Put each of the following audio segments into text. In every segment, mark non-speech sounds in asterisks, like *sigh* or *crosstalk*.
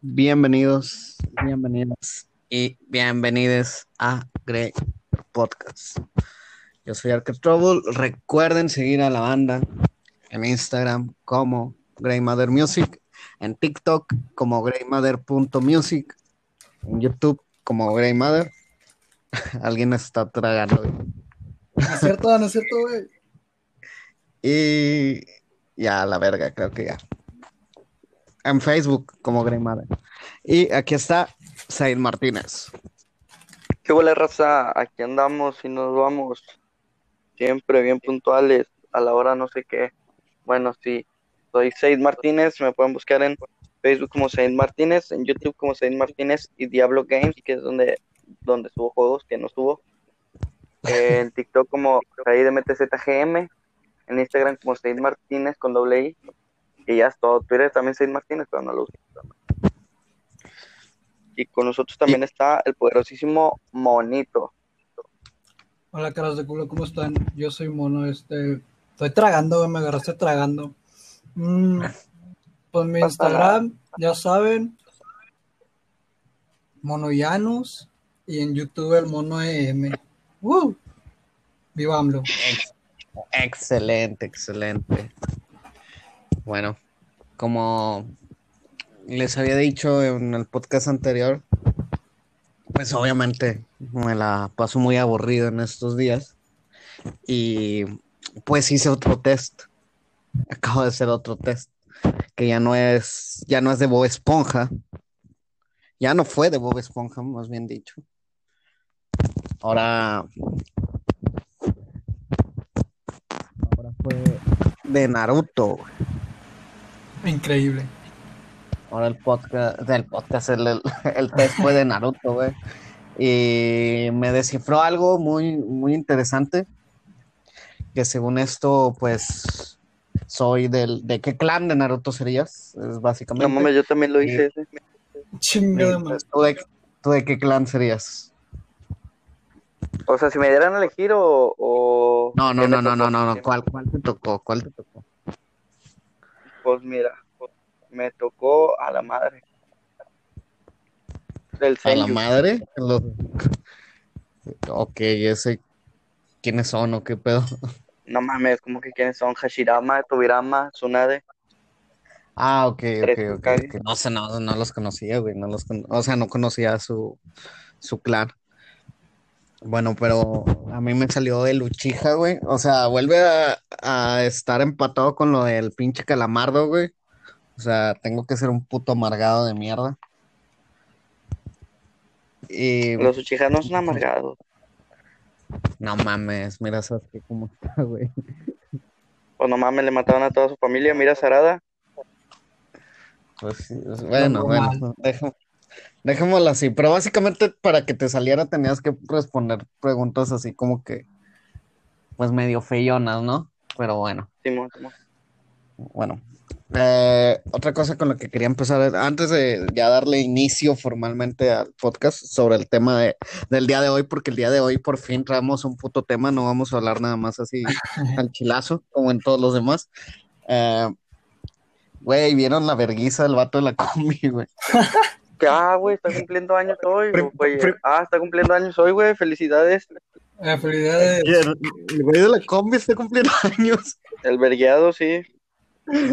Bienvenidos, bienvenidas y bienvenidos a Grey Podcast. Yo soy Arcade Trouble. Recuerden seguir a la banda en Instagram como Grey Mother Music, en TikTok como greymother.music, en YouTube como Grey Mother. *laughs* Alguien está tragando. No es cierto, no es cierto, güey. Y ya, la verga, creo que ya. En Facebook como Mother. Y aquí está Said Martínez. ¿Qué huele, raza? Aquí andamos y nos vamos siempre bien puntuales a la hora no sé qué. Bueno, sí, soy Said Martínez, me pueden buscar en Facebook como Said Martínez, en YouTube como Said Martínez y Diablo Games, que es donde, donde subo juegos que no subo. En TikTok como Said MTZGM, en Instagram como Said Martínez con doble I. Y ya es todo. Twitter también Said Martínez, pero no lo uso. Y con nosotros también está el poderosísimo Monito. Hola, caras de culo, ¿cómo están? Yo soy Mono, este... Estoy tragando, me agarraste tragando. Mm, pues mi Instagram, ya saben, Monoyanus, y en YouTube el Mono EM. ¡Woo! ¡Viva AMLO! Excelente, excelente. Bueno, como les había dicho en el podcast anterior, pues obviamente me la paso muy aburrido en estos días y pues hice otro test. Acabo de hacer otro test que ya no es ya no es de Bob Esponja. Ya no fue de Bob Esponja, más bien dicho. Ahora ahora fue de Naruto. Increíble. Ahora el podcast, el podcast, el, el, el test fue de Naruto, güey. Y me descifró algo muy, muy interesante. Que según esto, pues, soy del, ¿de qué clan de Naruto serías? Es básicamente. No mames, yo también lo hice. Chingada madre. ¿Tú de, tú de qué clan serías? O sea, si me dieran a elegir o. o No, no, ¿qué me no, no, no, no, no. ¿Cuál, cuál te tocó? ¿Cuál te tocó? Pues mira, me tocó a la madre. Del ¿A la madre? Los- Ok, ese. ¿Quiénes son o qué pedo? No mames, como que quiénes son Hashirama, Tobirama, Tsunade. Ah, ok, ok, ok. No sé, no, no los conocía, güey. No los con- O sea, no conocía su, su clan. Bueno, pero a mí me salió el Uchiha, güey. O sea, vuelve a, a estar empatado con lo del pinche calamardo, güey. O sea, tengo que ser un puto amargado de mierda. Y Los Uchiha no son amargados. no mames, mira Sasuke cómo está, güey. Pues no mames, le mataron a toda su familia. Mira Sarada. Pues bueno, bueno, deja- dejémoslo así. Pero básicamente para que te saliera tenías que responder preguntas así como que, pues medio feyonas, ¿no? Pero bueno, Simón, Simón. bueno. Eh, otra cosa con la que quería empezar, es- antes de ya darle inicio formalmente al podcast sobre el tema de- del día de hoy, porque el día de hoy por fin traemos un puto tema, no vamos a hablar nada más así *laughs* al chilazo, como en todos los demás. Eh, Güey, ¿vieron la verguiza del vato de la combi, güey? *laughs* Que, ah, güey, está cumpliendo años hoy, güey. Ah, está cumpliendo años hoy, güey. Felicidades. Eh, felicidades. Y El güey de la combi está cumpliendo *laughs* años. El vergueado, sí.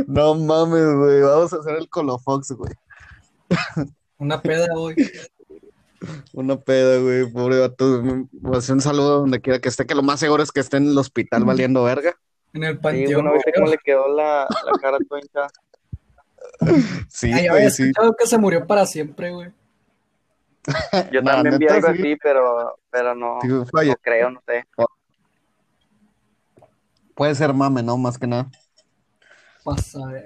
No mames, güey. Vamos a hacer el Colofox, güey. Una peda hoy. *laughs* Una peda, güey. Pobre vato. Pues un saludo donde quiera que esté, que lo más seguro es que esté en el hospital valiendo verga. En el Sí, panteón. bueno, viste cómo le quedó la, la cara hinchada. Sí, Ay, yo güey, había sí. escuchado que se murió para siempre, güey. Yo No, también vi algo sí. así, pero, pero no, falla. no creo, no sé. Puede ser mame, ¿no? Más que nada. Pasa, eh.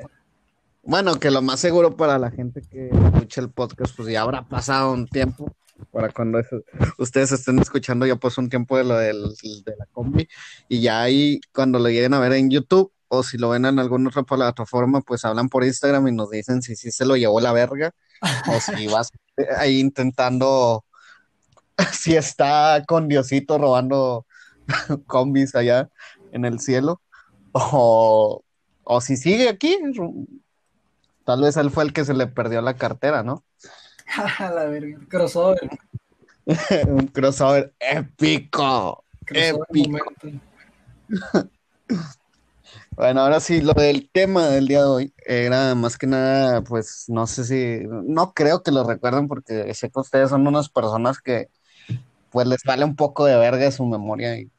Bueno, que lo más seguro para la gente que escucha el podcast, pues ya habrá pasado un tiempo. Para cuando eso- ustedes estén escuchando, ya pasó un tiempo de lo del, de la combi. Y ya ahí, cuando lo lleguen a ver en YouTube, o si lo ven en alguna otra plataforma, pues hablan por Instagram y nos dicen si sí se lo llevó la verga, o si *laughs* vas ahí intentando, *laughs* si está con Diosito robando *laughs* combis allá en el cielo, o, o si sigue aquí Tal vez él fue el que se le perdió la cartera, ¿no? La verga. Crossover. Un crossover épico. Crossover Épico. Bueno, ahora sí, lo del tema del día de hoy era más que nada, pues no sé si, no creo que lo recuerden porque sé que ustedes son unas personas que pues les vale un poco de verga su memoria y,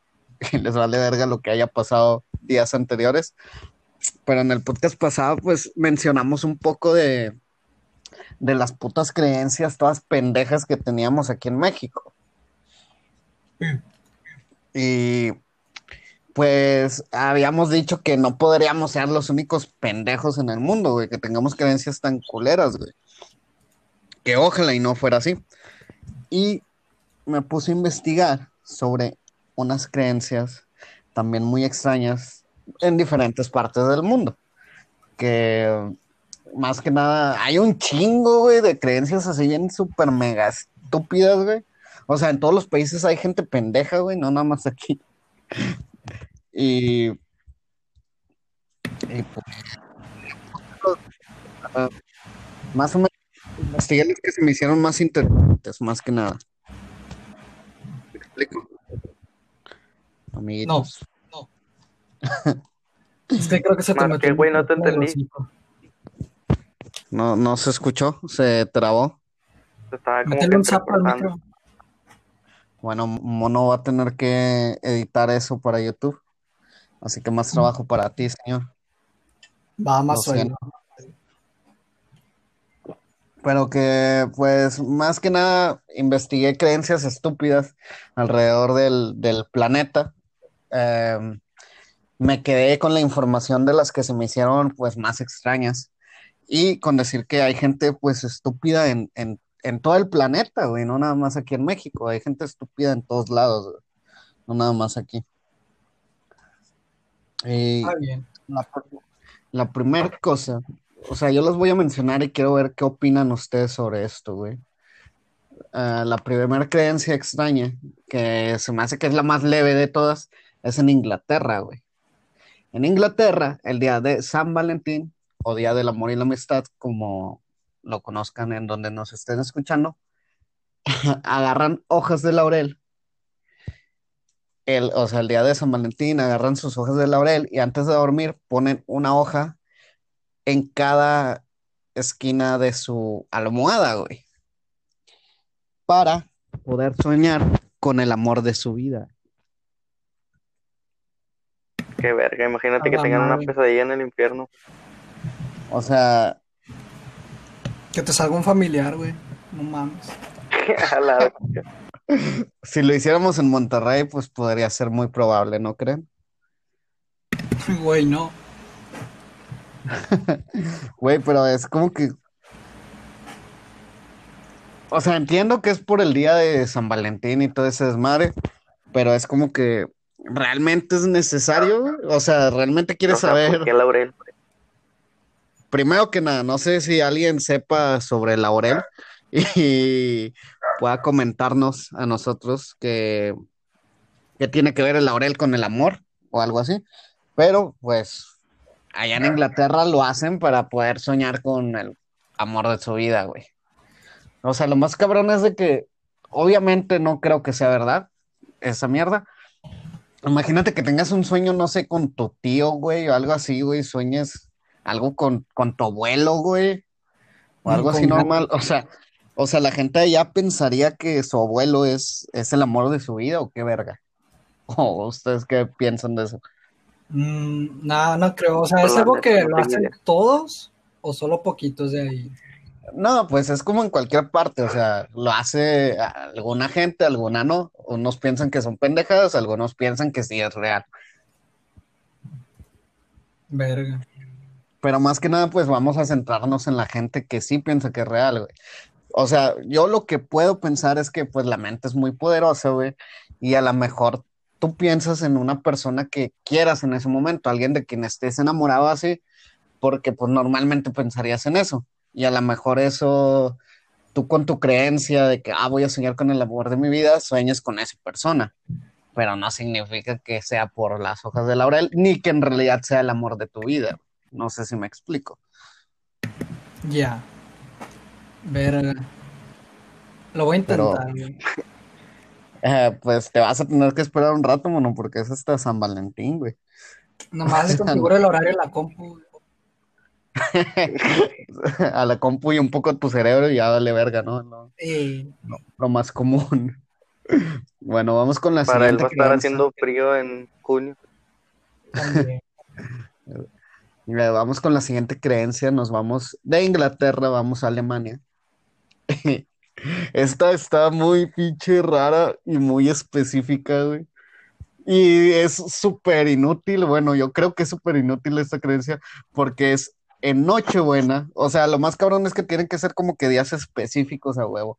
*laughs* y les vale verga lo que haya pasado días anteriores. Pero en el podcast pasado pues mencionamos un poco de, de las putas creencias todas pendejas que teníamos aquí en México. Y pues habíamos dicho que no podríamos ser los únicos pendejos en el mundo, güey, que tengamos creencias tan culeras, güey. Que ojalá y no fuera así. Y me puse a investigar sobre unas creencias también muy extrañas en diferentes partes del mundo. Que más que nada, hay un chingo, güey, de creencias así bien súper mega estúpidas, güey. O sea, en todos los países hay gente pendeja, güey, no nada más aquí. Y, y pues, ah, más o menos investigué las que se me hicieron más interesantes, más que nada. ¿Me explico? Amiguitos. Es que creo que se te Mar, metió ¿qué, güey? No te entendí. No, no se escuchó, se trabó. Estaba como Métele que un zapo al micro. Bueno, Mono va a tener que editar eso para YouTube. Así que más trabajo para ti, señor. Va más sueño. Pero que, pues, más que nada, investigué creencias estúpidas alrededor del, del planeta. Eh, me quedé con la información de las que se me hicieron, pues, más extrañas. Y con decir que hay gente, pues, estúpida en, en, en todo el planeta, güey, no nada más aquí en México. Hay gente estúpida en todos lados, güey, no nada más aquí. Y Está bien. la, pr- la primera cosa, o sea, yo los voy a mencionar y quiero ver qué opinan ustedes sobre esto, güey. Ah, la primera creencia extraña, que se me hace que es la más leve de todas, es en Inglaterra, güey. En Inglaterra, el día de San Valentín, o Día del Amor y la Amistad, como lo conozcan en donde nos estén escuchando, *laughs* agarran hojas de laurel el, o sea, el día de San Valentín agarran sus hojas de laurel y antes de dormir ponen una hoja en cada esquina de su almohada, güey, para poder soñar con el amor de su vida. Qué verga, imagínate A que tengan una pesadilla en el infierno. O sea, Que te salga un familiar, güey. No mames. *laughs* Si lo hiciéramos en Monterrey, pues podría ser muy probable, ¿no creen? *laughs* Güey, no. *laughs* Güey, pero es como que... O sea, entiendo que es por el día de San Valentín y todo ese desmadre, pero es como que realmente es necesario, o sea, realmente quieres O sea, saber... ¿por qué Laurel? Primero que nada, no sé si alguien sepa sobre el laurel y pueda comentarnos a nosotros que, que tiene que ver el laurel con el amor o algo así. Pero pues allá en Inglaterra lo hacen para poder soñar con el amor de su vida, güey. O sea, lo más cabrón es de que obviamente no creo que sea verdad esa mierda. Imagínate que tengas un sueño, no sé, con tu tío, güey, o algo así, güey, sueñes algo con, con tu abuelo, güey, o algo así normal. O sea, o sea, la gente allá pensaría que su abuelo es, es el amor de su vida, o qué verga. *laughs* ¿O ustedes qué piensan de eso? Mm, no, no creo. O sea, ¿es algo que lo hacen todos o solo poquitos de ahí? No, pues es como en cualquier parte, o sea, lo hace alguna gente, alguna no. Unos piensan que son pendejadas, algunos piensan que sí es real. Verga. Pero más que nada, pues vamos a centrarnos en la gente que sí piensa que es real. O sea, yo lo que puedo pensar es que pues la mente es muy poderosa, güey, y a lo mejor tú piensas en una persona que quieras en ese momento, alguien de quien estés enamorado así, porque pues normalmente pensarías en eso. Y a lo mejor eso, tú con tu creencia de que, ah, voy a soñar con el amor de mi vida, sueñes con esa persona. Pero no significa que sea por las hojas de laurel, ni que en realidad sea el amor de tu vida. No sé si me explico. Ya. Verga. Lo voy a Pero- intentar, güey. *laughs* Eh, pues te vas a tener que esperar un rato, mono, porque es hasta San Valentín, güey. Nomás le *laughs* configuro el horario en la compu. *laughs* A la compu y un poco tu cerebro y ya vale verga, ¿no? Lo, Y lo más común. Bueno, vamos con la Para él siguiente va a estar haciendo frío en junio. Vamos con la siguiente creencia. Nos vamos de Inglaterra, vamos a Alemania. *laughs* Esta está muy pinche rara y muy específica, güey. Y es súper inútil. Bueno, yo creo que es súper inútil esta creencia porque es en Nochebuena. O sea, lo más cabrón es que tienen que ser como que días específicos a huevo.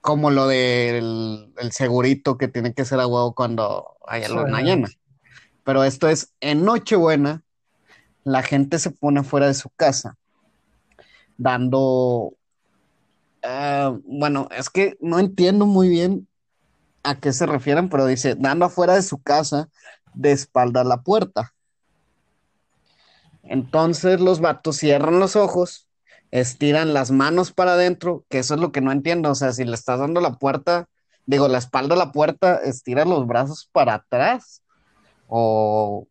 Como lo del el segurito que tiene que ser a huevo cuando haya luna llena. Pero esto es en Nochebuena, la gente se pone fuera de su casa dando. ah, bueno, es que no entiendo muy bien a qué se refieren, pero dice dando afuera de su casa de espalda a la puerta. Entonces los vatos cierran los ojos, estiran las manos para adentro, que eso es lo que no entiendo. O sea, si le estás dando la puerta, digo, la espalda a la puerta, estira los brazos para atrás o,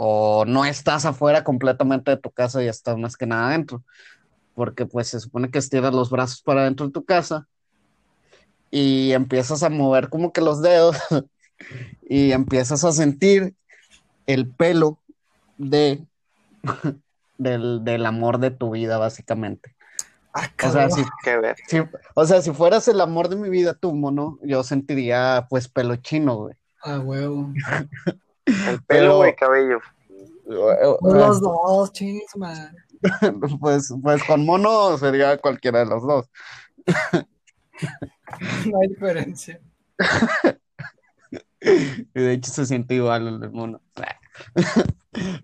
o no estás afuera completamente de tu casa y estás más que nada adentro. Porque pues se supone que estiras los brazos para adentro de tu casa y empiezas a mover como que los dedos *laughs* y empiezas a sentir el pelo de *laughs* del, del amor de tu vida, básicamente. Ah, O sea, si, Que ver. si- o sea, si fueras el amor de mi vida, tú, mono, yo sentiría pues pelo chino, güey. Ah, huevo. *laughs* El *laughs* Pero- pelo, güey, cabello. Los dos, chingos, man. *laughs* Pues, pues con mono sería cualquiera de los dos. *laughs* No hay diferencia. Y de hecho se siente igual el mono.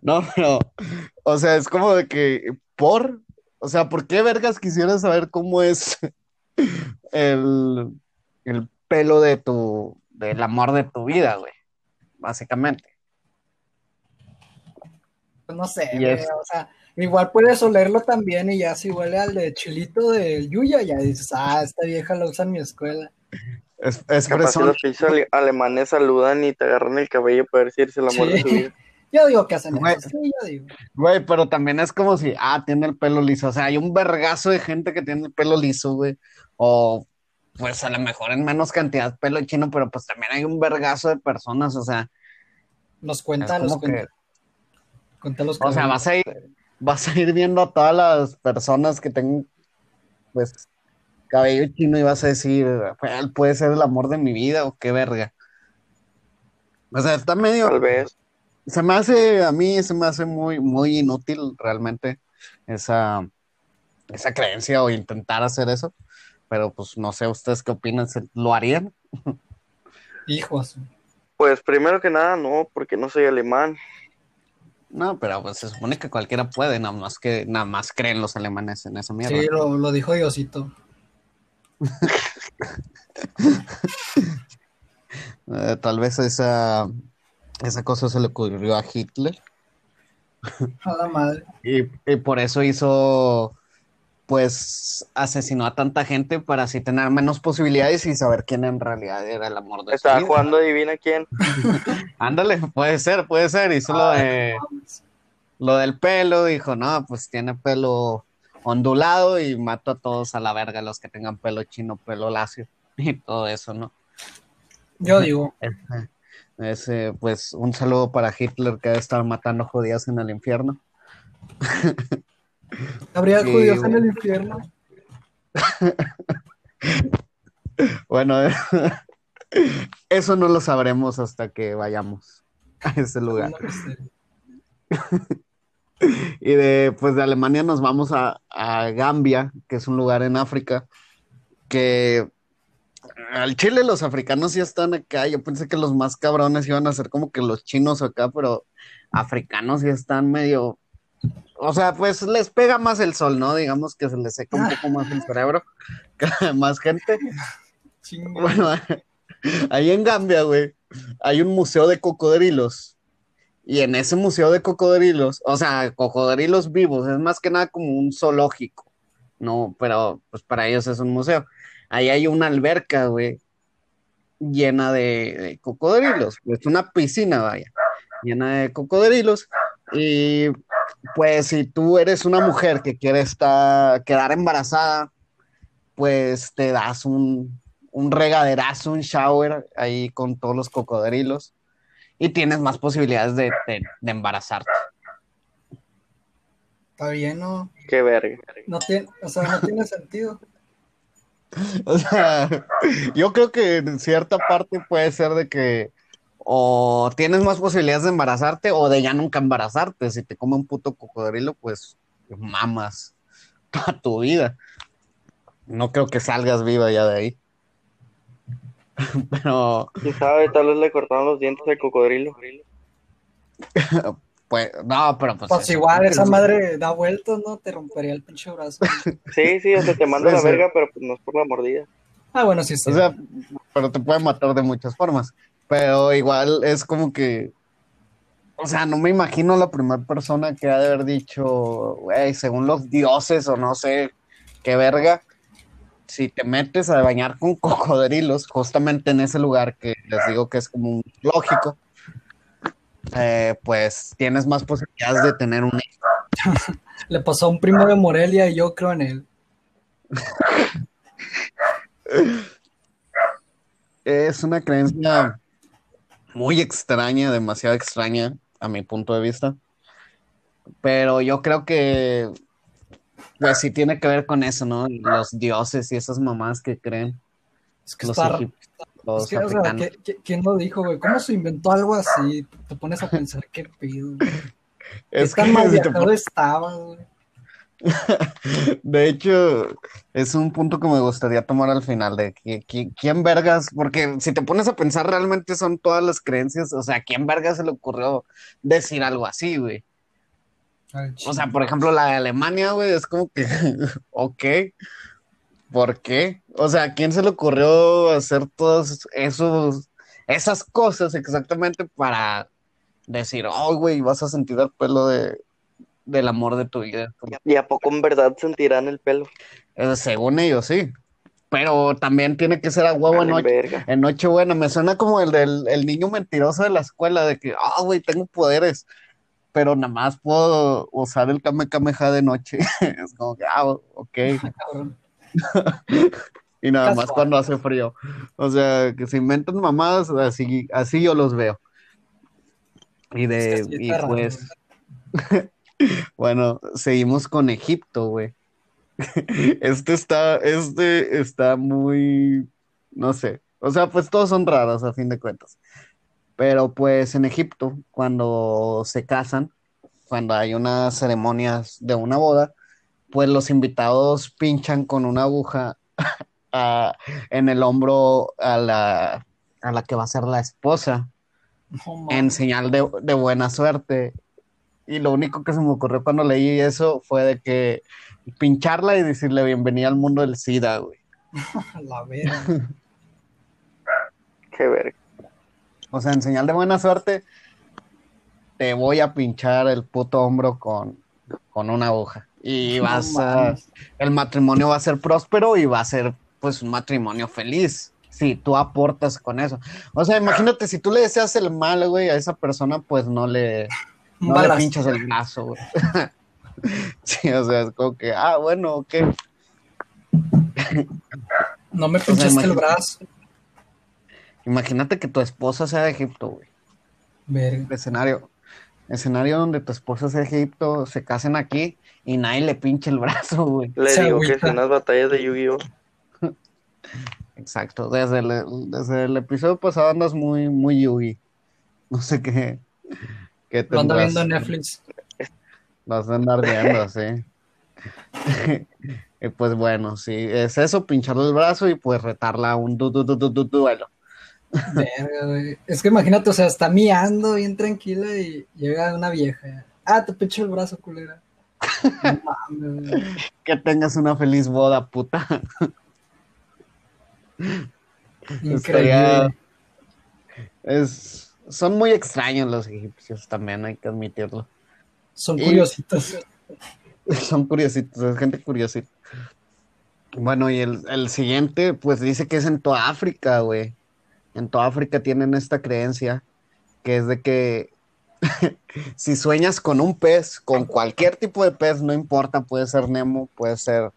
No, pero, o sea, es como de que, por, o sea, ¿por qué vergas quisieras saber cómo es el, el pelo de tu, del amor de tu vida, güey? Básicamente. Pues no sé, güey, o sea, igual puedes olerlo también y ya si huele al de chilito del Yuya, ya dices, ah, esta vieja la usa en mi escuela. Es, es los pinches ale- alemanes saludan y te agarran el cabello para ver si eres el amor de Sí. su vida. *laughs* Yo digo que hacen Güey. eso, sí, yo digo. Güey, pero también es como si, ah, tiene el pelo liso. O sea, hay un vergazo de gente que tiene el pelo liso, güey. O, pues a lo mejor en menos cantidad pelo chino, pero pues también hay un vergazo de personas. O sea, Nos es cuenta, los como que, cuenta. Los o sea, vas a ir, vas a ir viendo a todas las personas que tengan, pues, cabello chino y vas a decir, "Él puede ser el amor de mi vida o qué verga. O sea, está medio, Tal vez. se me hace, a mí se me hace muy, muy inútil realmente esa, esa creencia o intentar hacer eso. Pero pues no sé, ¿ustedes qué opinan? ¿Se- ¿Lo harían? *laughs* Hijos. Pues primero que nada, no, porque no soy alemán. No, pero pues se supone que cualquiera puede, nada más que nada más creen los alemanes en esa mierda. Sí, lo, lo dijo Diosito. *laughs* Eh, tal vez esa, esa cosa se le ocurrió a Hitler A la madre. y, y por eso hizo, pues, asesinó a tanta gente para así tener menos posibilidades y saber quién en realidad era el amor de su Estaba vida. jugando adivina quién. *laughs* Ándale, puede ser, puede ser. Hizo lo de lo del pelo, dijo, no, pues tiene pelo ondulado y mato a todos a la verga, los que tengan pelo chino, pelo lacio *laughs* y todo eso, ¿no? Yo digo, *laughs* Ese, ese, pues un saludo para Hitler que debe estar matando judíos en el infierno. Habría Sí, judíos en el infierno. *laughs* Bueno, *laughs* eso no lo sabremos hasta que vayamos a ese lugar. *laughs* Y de, pues de Alemania nos vamos a, a Gambia, que es un lugar en África, que al Chile los africanos ya están acá. Yo pensé que los más cabrones iban a ser como que los chinos acá, pero africanos ya están medio... O sea, pues les pega más el sol, ¿no? Digamos que se les seca un poco más el cerebro *laughs* más gente. Bueno, *laughs* ahí en Gambia, güey, hay un museo de cocodrilos Y en ese museo de cocodrilos, o sea, cocodrilos vivos, es más que nada como un zoológico, ¿no? Pero pues para ellos es un museo. Ahí hay una alberca, güey, llena de, de cocodrilos, es una piscina, vaya, llena de cocodrilos. Y pues si tú eres una mujer que quiere estar, quedar embarazada, pues te das un, un regaderazo, un shower ahí con todos los cocodrilos y tienes más posibilidades de, de- de embarazarte. Está bien, ¿no? Qué verga. No tiene, o sea, no tiene sentido. *laughs* O sea, yo creo que en cierta parte puede ser de que o tienes más posibilidades de embarazarte o de ya nunca embarazarte. Si te come un puto cocodrilo, pues mamas *laughs* toda tu vida. No creo que salgas viva ya de ahí. *laughs* Pero, ¿Quién sabe? Tal vez le cortaron los dientes al cocodrilo. *laughs* pues, no, pero pues. Pues igual, esa madre da vueltas, ¿no? Te rompería el pinche brazo. Sí, sí, o sea, te manda Sí, la sí. verga, pero pues no es por la mordida. Ah, bueno, sí, sí. O sea, pero te puede matar de muchas formas. Pero igual es como que, o sea, no me imagino la primera persona que ha de haber dicho, güey, según los dioses o no sé qué verga, si te metes a bañar con *laughs* cocodrilos, justamente en ese lugar que les digo que es como un lógico, eh, pues tienes más posibilidades de tener un hijo. *laughs* Le pasó a un primo de Morelia y yo creo en él. *laughs* Es una creencia muy extraña, demasiado extraña a mi punto de vista. Pero yo creo que, pues sí tiene que ver con eso, ¿no? Los dioses y esas mamás que creen, Es que los está. egipcios, es que, o sea. ¿qué- qué- ¿quién lo dijo, güey? ¿Cómo se inventó algo así? Te pones a pensar qué pido. *laughs* ¿Qué Es tan que mal si te estaba, güey? *laughs* De hecho, es un punto que me gustaría tomar al final de que, quién vergas, porque si te pones a pensar realmente son todas las creencias, o sea, ¿quién vergas se le ocurrió decir algo así, güey? O sea, por ejemplo, la de Alemania, güey, es como que, *laughs* ok, ¿por qué? O sea, ¿a quién se le ocurrió hacer esos, esas cosas exactamente para decir, oh, güey, vas a sentir el pelo de, del amor de tu vida? ¿Y a poco en verdad sentirán el pelo? eh, según ellos, sí. Pero también tiene que ser a huevo en noche. verga. En Nochebuena, me suena como el del el niño mentiroso de la escuela, de que, ah, güey, tengo poderes, pero nada más puedo usar el Kame Kameha de noche. *laughs* Es como que, ah, ok. *laughs* *laughs* Y nada más cuando hace frío. O sea, que se inventan mamadas, así, así yo los veo. Y de, Es que sí y pues, bueno, seguimos con Egipto, güey. *laughs* Este está, este está muy, no sé. O sea, pues todos son raros a fin de cuentas. Pero pues en Egipto, cuando se casan, cuando hay unas ceremonias de una boda, pues los invitados pinchan con una aguja *laughs* a- en el hombro a la, a la que va a ser la esposa en señal de, de buena suerte. Y lo único que se me ocurrió cuando leí eso fue de que pincharla y decirle bienvenida al mundo del SIDA, güey. A *laughs* la verga. Qué verga. O sea, en señal de buena suerte, te voy a pinchar el puto hombro con, con una aguja. Y No vas a, el matrimonio va a ser próspero y va a ser pues un matrimonio feliz. Si tú aportas con eso. O sea, imagínate, si tú le deseas el mal, güey, a esa persona, pues no le, no le pinchas el brazo, güey. *laughs* Sí, o sea, es como que, ah, bueno, ok. No me sea, pinchaste el brazo. Imagínate que tu esposa sea de Egipto, güey. Verga. Escenario, escenario donde tu esposa sea de Egipto, se casen aquí y nadie le pinche el brazo, güey. Le Se digo que si unas batallas de Yu-Gi-Oh! Exacto, desde el, desde el episodio pasado andas muy, muy Yugi. No sé qué, ando tendrás- viendo en Netflix. Vas a andar viendo, sí. *laughs* y pues bueno, sí, es eso, pincharle el brazo y pues retarla a un du, du, du, du, du- duelo. Verga. Es que imagínate, o sea, está miando bien tranquila y llega una vieja. Ah, te pincho el brazo, culera. *laughs* Que tengas una feliz boda, puta. Increíble. Estaría- Es, son muy extraños los egipcios también, hay que admitirlo. Son Y- curiositos. *laughs* Son curiositos, es gente curiosita. Bueno, y el, el siguiente, pues dice que es en toda África, güey. En toda África tienen esta creencia, que es de que *laughs* si sueñas con un pez, con cualquier tipo de pez, no importa, puede ser Nemo, puede ser,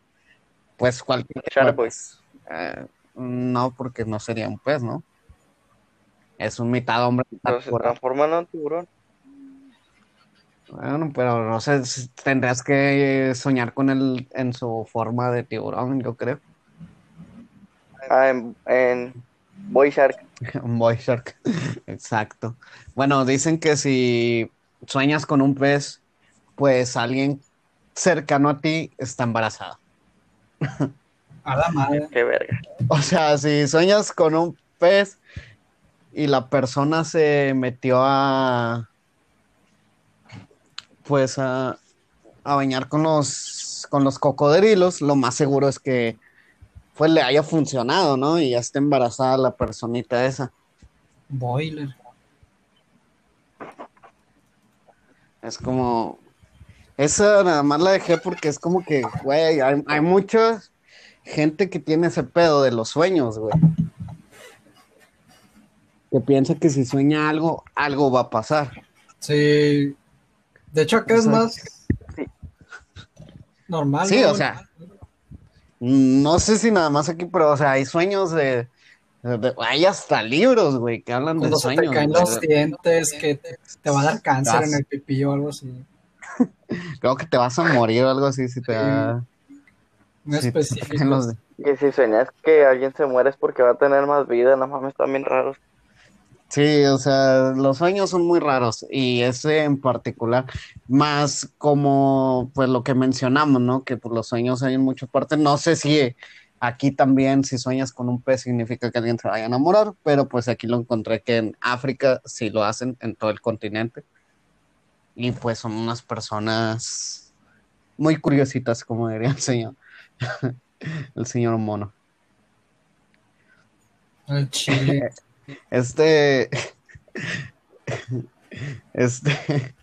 pues cualquier tipo de pez. Eh, no, porque no sería un pez, ¿no? Es un mitad hombre, mitad Pero se transforma en un tiburón. Bueno, pero no sé, si tendrás que soñar con él en su forma de tiburón, yo creo. Ah, en, en Boy Shark. *laughs* Boy shark. *laughs* Exacto. Bueno, dicen que si sueñas con un pez, pues alguien cercano a ti está embarazada. *laughs* A la madre. Qué verga. O sea, si sueñas con un pez y la persona se metió a, pues a, a bañar con los, con los cocodrilos, lo más seguro es que pues le haya funcionado, ¿no? Y ya está embarazada la personita esa. Boiler. Es como, esa nada más la dejé porque es como que, güey, hay, hay mucha gente que tiene ese pedo de los sueños, güey. Que piensa que si sueña algo, algo va a pasar. Sí. De hecho, acá O es sea, más sí. normal. Sí, ¿no? o sea, no sé si nada más aquí, pero, o sea, hay sueños de, de- hay hasta libros, güey, que hablan de se te sueños. caen los dientes, que te, te va a dar cáncer en el pipí o algo así. *laughs* Creo que te vas a morir o algo así si te da. Muy si te específico. los Y si sueñas que alguien se muere es porque va a tener más vida. No mames, están bien raros. Sí, o sea, los sueños son muy raros y ese en particular, más como pues lo que mencionamos, ¿no? Que pues, los sueños hay en muchas partes. No sé si aquí también si sueñas con un pez significa que alguien se vaya a enamorar, pero pues aquí lo encontré que en África sí lo hacen en todo el continente y pues son unas personas muy curiositas, como diría el señor, *laughs* el señor mono. El chile. *laughs* Este, este,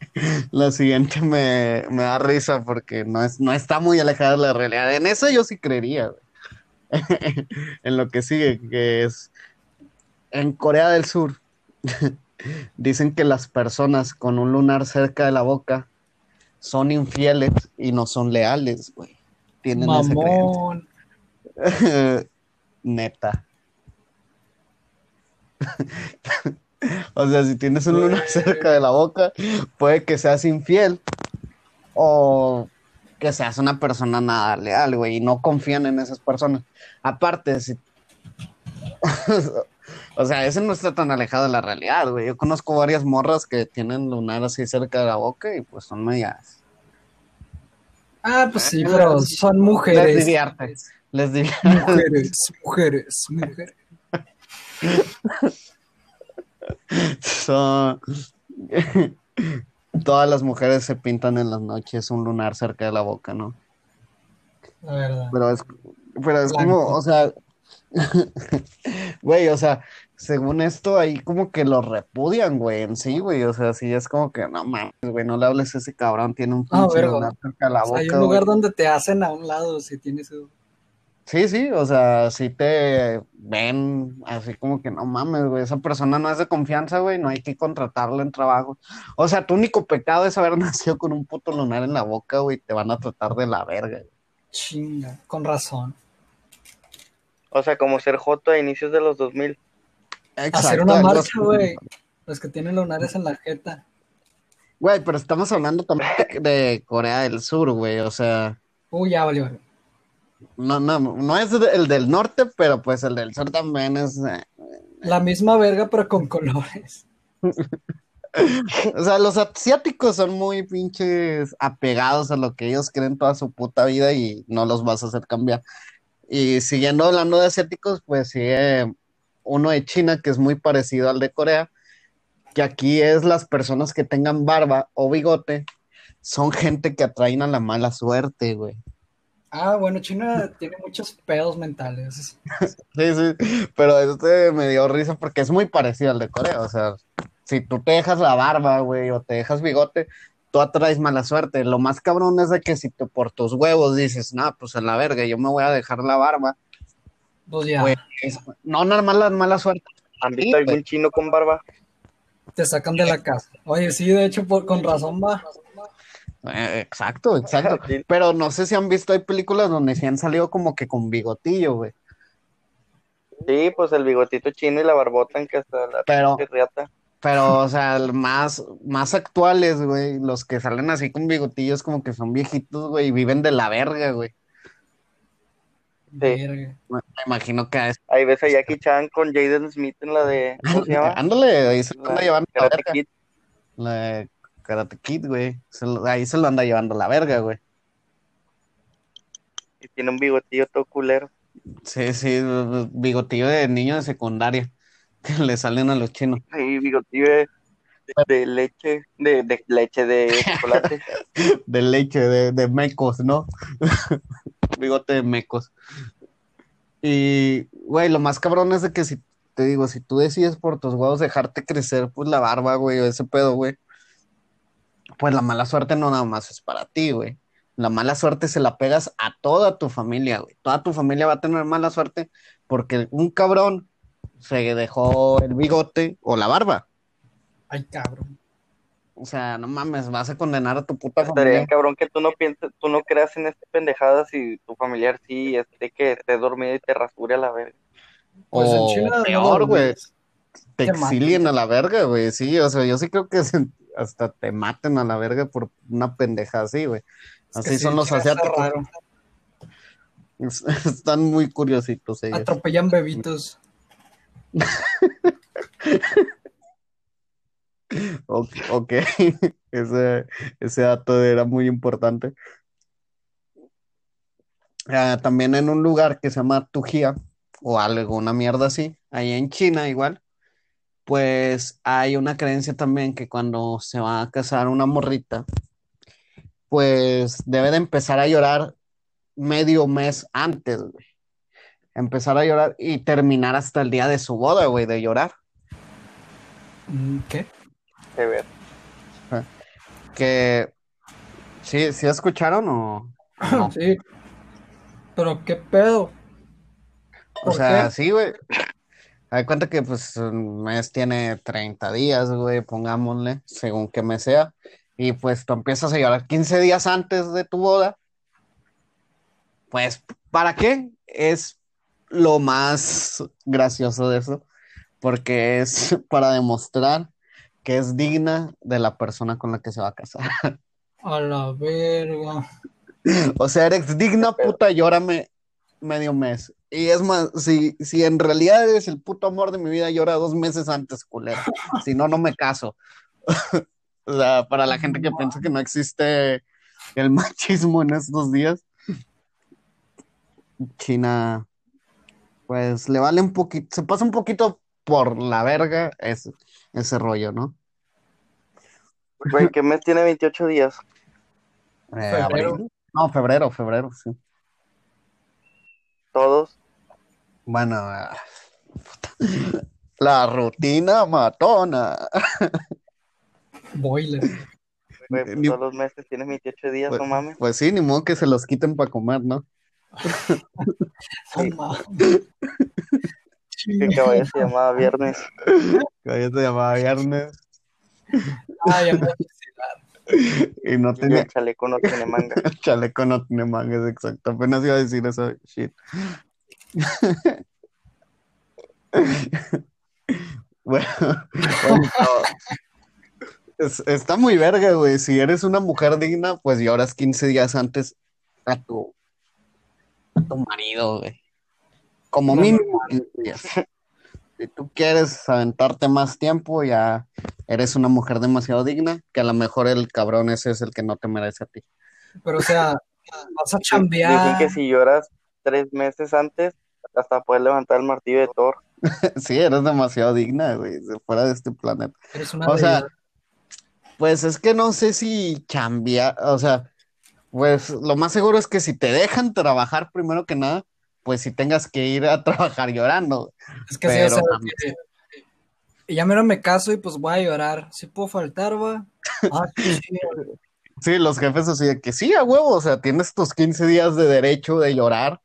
la siguiente me, me da risa porque no es, no está muy alejada de la realidad. En eso yo sí creería, güey. *laughs* En lo que sigue, que es en Corea del Sur. *laughs* Dicen que las personas con un lunar cerca de la boca son infieles y no son leales, güey. Tienen esa Mamón. creencia. *laughs* Neta. *laughs* O sea, si tienes un lunar cerca de la boca, puede que seas infiel o que seas una persona nada leal, güey, y no confían en esas personas. Aparte, si... *laughs* o sea, ese no está tan alejado de la realidad, güey. Yo conozco varias morras que tienen lunar así cerca de la boca y pues son medias. Ah, pues sí, pero son Les mujeres. divierte. Les divierte. Mujeres, mujeres, mujeres. Son- Todas las mujeres se pintan en las noches un lunar cerca de la boca, ¿no? La verdad. Pero es, pero es Blanco. como, o sea, *laughs* güey, o sea, según esto, ahí como que lo repudian, güey, en sí, güey, o sea, sí es como que, no mames, güey, no le hables a ese cabrón, tiene un Ah, pinche lunar cerca de la O sea, hay boca, un lugar güey. donde te hacen a un lado si tienes. Sí, sí, o sea, si te ven así como que no mames, güey, esa persona no es de confianza, güey, no hay que contratarla en trabajo. O sea, tu único pecado es haber *laughs* nacido con un puto lunar en la boca, güey, te van a tratar de la verga. güey. Chinga, con razón. O sea, como ser Joto a inicios de los 2000. Hacer Exacto, una algo marcha, así. güey. Los que tienen lunares en la jeta. Güey, pero estamos hablando también de, Corea del Sur, güey, o sea, Uy, ya valió. No, no, no es el del norte, pero pues el del sur también es, eh, La misma verga, pero con colores. *laughs* O sea, los asiáticos son muy pinches apegados a lo que ellos creen toda su puta vida y no los vas a hacer cambiar. Y siguiendo hablando de asiáticos, pues sigue uno de China que es muy parecido al de Corea, que aquí es las personas que tengan barba o bigote, son gente que atraen a la mala suerte, güey. Ah, bueno, China *laughs* tiene muchos pedos mentales. Sí, sí, pero este me dio risa porque es muy parecido al de Corea, o sea, si tú te dejas la barba, güey, o te dejas bigote, tú atraes mala suerte. Lo más cabrón es de que si tú por tus huevos dices, no, pues en la verga, yo me voy a dejar la barba. Pues ya, Pues, no, no es mala, mala suerte. ¿Han visto algún chino con barba? te sacan de la casa. Oye, sí, de hecho, por, con razón va. Eh, exacto, exacto. *laughs* Sí. Pero no sé si han visto, hay películas donde sí han salido como que con bigotillo, güey. Sí, pues el bigotito chino y la barbota en que hasta la Pero- riata. Pero, o sea, más, más actuales, güey, los que salen así con bigotillos como que son viejitos, güey, y viven de la verga, güey. Verga. Me me imagino que es... Ahí ves a Jackie *laughs* Chan con Jaden Smith en la de. ¿Cómo se llama? Ándale, ahí se anda La llevando la Karate verga. La de Karate Kid, güey. Se lo- ahí se lo anda llevando la verga, güey. Y tiene un bigotillo todo culero. Sí, sí, bigotillo de niño de secundaria *laughs* que le salen a los chinos. Y bigotillo de, de leche, de, de leche de chocolate. *laughs* De leche, de, de mecos, ¿no? *laughs* Bigote de mecos. Y, güey, lo más cabrón es de que si, te digo, si tú decides por tus huevos dejarte crecer, pues la barba, güey, o ese pedo, güey, pues la mala suerte no nada más es para ti, güey. La mala suerte se la pegas a toda tu familia, güey. Toda tu familia va a tener mala suerte porque un cabrón se dejó el bigote o la barba. Ay, cabrón. O sea, no mames, vas a condenar a tu puta Estaría familia. cabrón que tú no pienses, tú no creas en estas pendejadas y tu familiar sí esté que esté dormido y te rasure a la verga. Pues en O China no peor, güey. Te exilien a la verga, güey. Sí, o sea, yo sí creo que *laughs* hasta te maten a la verga por una pendeja así, güey. Así sí, son los asiáticos. *laughs* Están muy curiositos ellos. Atropellan bebitos. *laughs* Ok, ok. Ese, ese dato era muy importante. Ah, también en un lugar que se llama Tujía, o alguna mierda así, ahí en China igual, pues hay una creencia también que cuando se va a casar una morrita, pues debe de empezar a llorar medio mes antes, güey. Empezar a llorar y terminar hasta el día de su boda, güey, de llorar. Mm, ¿Qué? De ver. Que, ¿sí, sí escucharon o no? *laughs* Sí. Pero qué pedo. O ¿Por sea, qué? sí, güey. Hay cuenta que pues un mes tiene 30 días, güey, pongámosle, según que me sea. Y pues tú empiezas a llorar 15 días antes de tu boda. Pues, ¿para qué? Es lo más gracioso de eso, porque es *laughs* para demostrar que es digna de la persona con la que se va a casar. A la verga. *laughs* O sea, eres digna, puta, llórame medio mes. Y es más, si, si en realidad eres el puto amor de mi vida, llora dos meses antes, culero. Si no, no me caso. *laughs* O sea, para la gente que piensa que no existe el machismo en estos días, China, pues le vale un poquito, se pasa un poquito por la verga ese, ese rollo, ¿no? Güey, ¿qué mes tiene 28 días? Eh, Febrero. abril. No, febrero, febrero, sí. Todos. Bueno, ah, puta. la rutina matona. Boiler. Güey, pues Ni- todos los meses tienes 28 días, no mames. Pues sí, ni modo que se los quiten para comer, ¿no? Que caballo se llamaba viernes. Que ayer se llamaba viernes Ay, ya me y no tenía el chaleco no tiene manga. *laughs* chaleco, no tiene mangas, exacto. Apenas iba a decir eso, shit. *laughs* Bueno, bueno, es- está muy verga, güey. Si eres una mujer digna, pues lloras 15 días antes a tu, a tu marido, güey. Como No, mínimo 15 días. *laughs* Si tú quieres aventarte más tiempo, ya eres una mujer demasiado digna, que a lo mejor el cabrón ese es el que no te merece a ti. Pero, o sea, vas a Dicen chambear. que si lloras tres meses antes, hasta puedes levantar el martillo de Thor. *laughs* Sí, eres demasiado digna, güey, de fuera de este planeta. Eres una O sea, pues es que no sé si cambiar, o sea, pues lo más seguro es que si te dejan trabajar primero que nada, pues si tengas que ir a *laughs* trabajar llorando. Es que sí, pero o sea, también- que Y ya mero me caso y pues voy a llorar. ¿Sí puedo faltar, va? Ah, sí, Sí, *laughs* los jefes así de que sí, a huevo, o sea, tienes tus 15 días de derecho de llorar.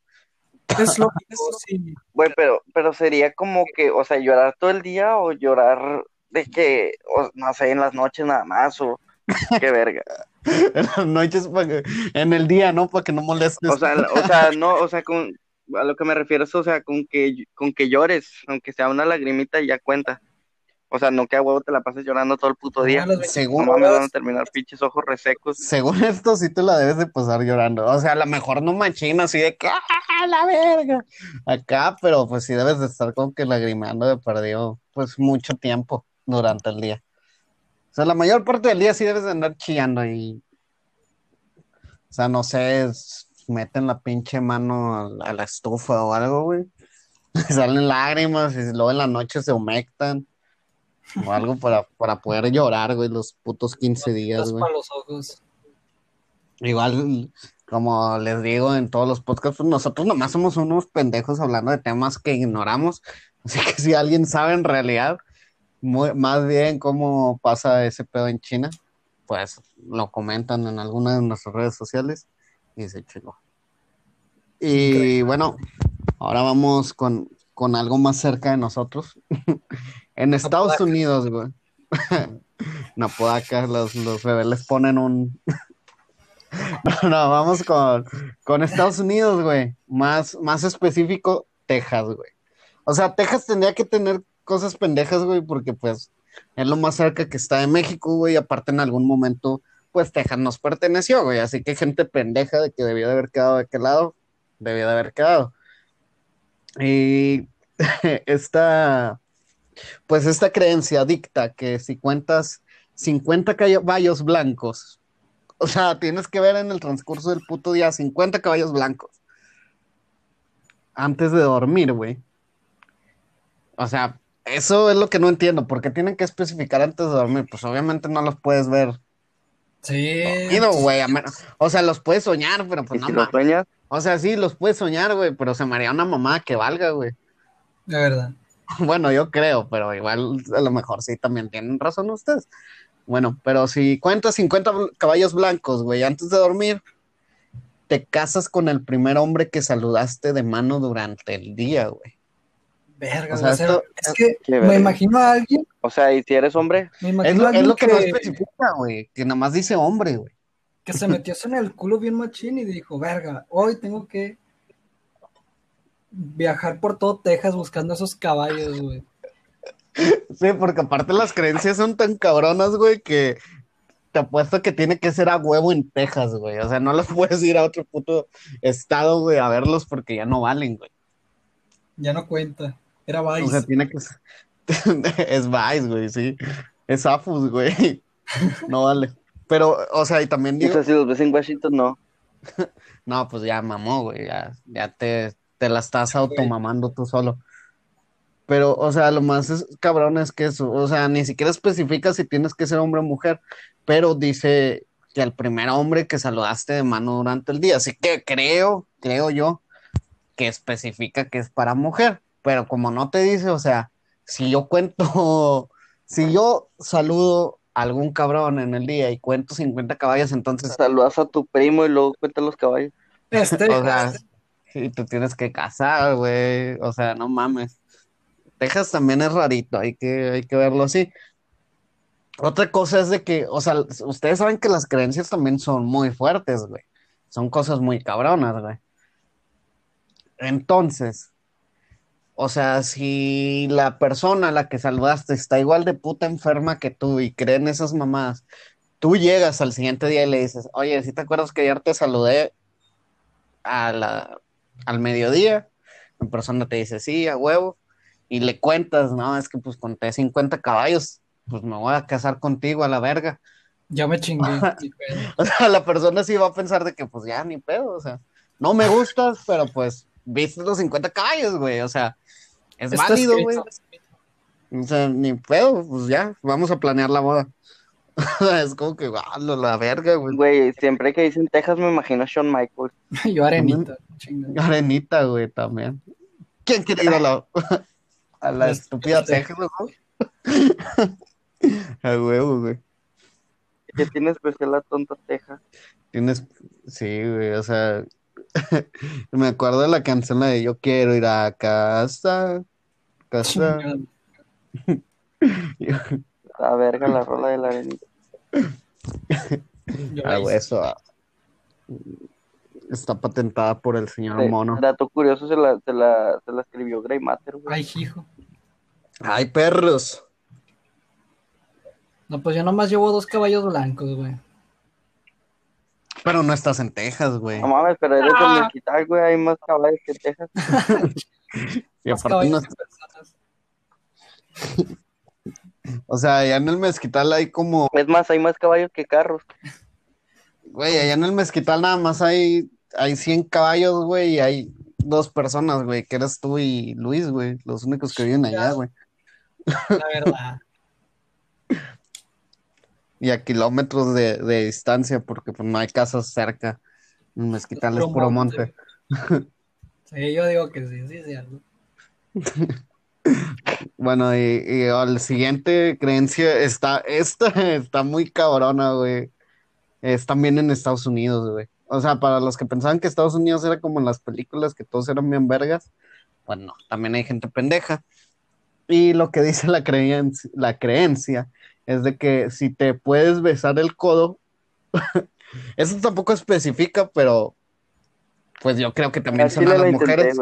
Es lógico, *laughs* sí. Güey, pero, pero sería como que, o sea, llorar todo el día o llorar de que, o, no sé, en las noches nada más o qué verga. *laughs* En las noches, que- en el día, ¿no? Para que no molestes. O sea, o sea, no, o sea, con, a lo que me refiero es, o sea, con que, con que llores, aunque sea una lagrimita ya cuenta. O sea, no que a huevo te la pases llorando todo el puto día. A las No 24 Según, mames, van a terminar pinches ojos resecos. según esto, sí te la debes de pasar llorando. O sea, a lo mejor no machina así de que ¡ah, la verga! Acá, pero pues sí debes de estar como que lagrimeando de perdido, pues mucho tiempo durante el día. O sea, la mayor parte del día sí debes de andar chillando y. O sea, no sé, es- meten la pinche mano a la estufa o algo, güey. *laughs* Salen lágrimas y luego en la noche se humectan. O algo para, para poder llorar, güey, los putos 15 días, güey. para los ojos. Igual, como les digo en todos los podcasts, pues nosotros nomás somos unos pendejos hablando de temas que ignoramos. *laughs* Así que si alguien sabe en realidad muy- más bien cómo pasa ese pedo en China, pues lo comentan en alguna de nuestras redes sociales y se chingó. Y bueno, ahora vamos con, con algo más cerca de nosotros. *laughs* En Estados Apodaca. Unidos, güey. *laughs* En Apodaca, los, los rebeldes ponen un, *laughs* no, no, vamos con, con Estados Unidos, güey. Más, más específico, Texas, güey. O sea, Texas tendría que tener cosas pendejas, güey, porque pues es lo más cerca que está de México, güey. y Aparte, en algún momento, pues Texas nos perteneció, güey. Así que gente pendeja de que debió de haber quedado de aquel lado, debió de haber quedado. Y *laughs* esta, pues esta creencia dicta que si cuentas 50 caballos blancos, o sea, tienes que ver en el transcurso del puto día 50 caballos blancos. Antes de dormir, güey. O sea, eso es lo que no entiendo. ¿Por qué tienen que especificar antes de dormir? Pues obviamente no los puedes ver. Sí. dormido, güey. a menos- O sea, los puedes soñar, pero Y pues no si sueñas, O sea, sí, los puedes soñar, güey, pero se me haría una mamá que valga, güey. De verdad. *laughs* Bueno, yo creo, pero igual a lo mejor sí también tienen razón ustedes. Bueno, pero si cuentas 50 bl- caballos blancos, güey, antes de dormir, te casas con el primer hombre que saludaste de mano durante el día, güey. Verga, O sea, esto- es que me verga. imagino a alguien, o sea, y si eres hombre, me Es lo, a es alguien lo que, no que, especifica, güey, que nada más dice hombre, güey. que se metió eso en el culo bien machín y dijo, verga, hoy tengo que viajar por todo Texas buscando esos caballos, güey. Sí, porque aparte las creencias son tan cabronas, güey, que te apuesto que tiene que ser a huevo en Texas, güey. O sea, no los *laughs* puedes ir a otro puto estado, güey, a verlos porque ya no valen, güey. Ya no cuenta. Era O sea, Vice. tiene que ser. *laughs* es Vice, güey, sí. Es Afus, güey. No vale. Pero, o sea, y también digo. sea, si los ves en Washington, no. *laughs* No, pues ya mamó, güey. Ya, ya te, te la estás automamando tú solo. Pero, o sea, lo más es, cabrón es que eso, o sea, ni siquiera especifica si tienes que ser hombre o mujer, pero dice que el primer hombre que saludaste de mano durante el día. Así que creo, creo yo, que especifica que es para mujer. Pero como no te dice, o sea, si yo cuento, *laughs* si yo saludo a algún cabrón en el día y cuento 50 caballos, entonces Saludas a tu primo y luego cuentas los caballos. Este, o sea, sí, tú tienes que casar, güey. O sea, no mames. Texas también es rarito, hay que, hay que verlo así. Otra cosa es de que, o sea, ustedes saben que las creencias también son muy fuertes, güey. Son cosas muy cabronas, güey. Entonces, o sea, si la persona a la que saludaste está igual de puta enferma que tú y creen esas mamadas, tú llegas al siguiente día y le dices, oye, si te acuerdas que ayer te saludé a la, al mediodía? La persona te dice, sí, a huevo. Y le cuentas, no, es que pues conté 50 caballos, pues me voy a casar contigo a la verga. ya me chingué. ni pedo. *laughs* O sea, la persona sí va a pensar de que pues ya ni pedo, o sea, no me gustas, pero pues viste los 50 caballos, güey, o sea, es válido, güey. O sea, ni pedo, pues ya, vamos a planear la boda. *laughs* es como que, ah, la, la verga, güey. Güey, siempre que dicen Texas me imagino a Shawn Michaels. *laughs* Yo arenita. chinga. Arenita, güey, también. ¿Quién quiere ir a la, *laughs* a la Las- estúpida este- Texas, güey? A huevo, güey. Que tiene especial la tonta teja. Tienes, sí, güey, o sea, me acuerdo de la canción la de Yo quiero ir a casa, casa. La verga, la rola de la arenita. Yo Ah, eso ah, está patentada por el señor Sí, Mono. Dato curioso, se la, se la, se la escribió Grey Matter, güey. Ay, hijo. Ay, perros. No, pues yo nomás llevo dos caballos blancos, güey. Pero no estás en Texas, güey. No mames, pero eres Ah. del Mezquital, güey, hay más caballos que Texas. *laughs* Y aparte no-. O sea, allá en el Mezquital hay como, Es más, hay más caballos que carros. güey, allá en el Mezquital nada más hay, hay 100 caballos, güey, y hay dos personas, güey, que eres tú y Luis, güey, los únicos que viven allá, güey. La verdad. *laughs* Y a kilómetros de, de distancia, porque pues, no hay casas cerca. El Mezquital es puro monte. *laughs* Sí, yo digo que sí, sí, es cierto. *laughs* Bueno, y, y el siguiente creencia está, esta *laughs* está muy cabrona, güey. Es también en Estados Unidos, güey. O sea, para los que pensaban que Estados Unidos era como en las películas, que todos eran bien vergas, pues no, también hay gente pendeja. Y lo que dice la creencia, la creencia es de que si te puedes besar el codo, *laughs* eso tampoco especifica, pero pues yo creo que también Al son a las intenté, mujeres.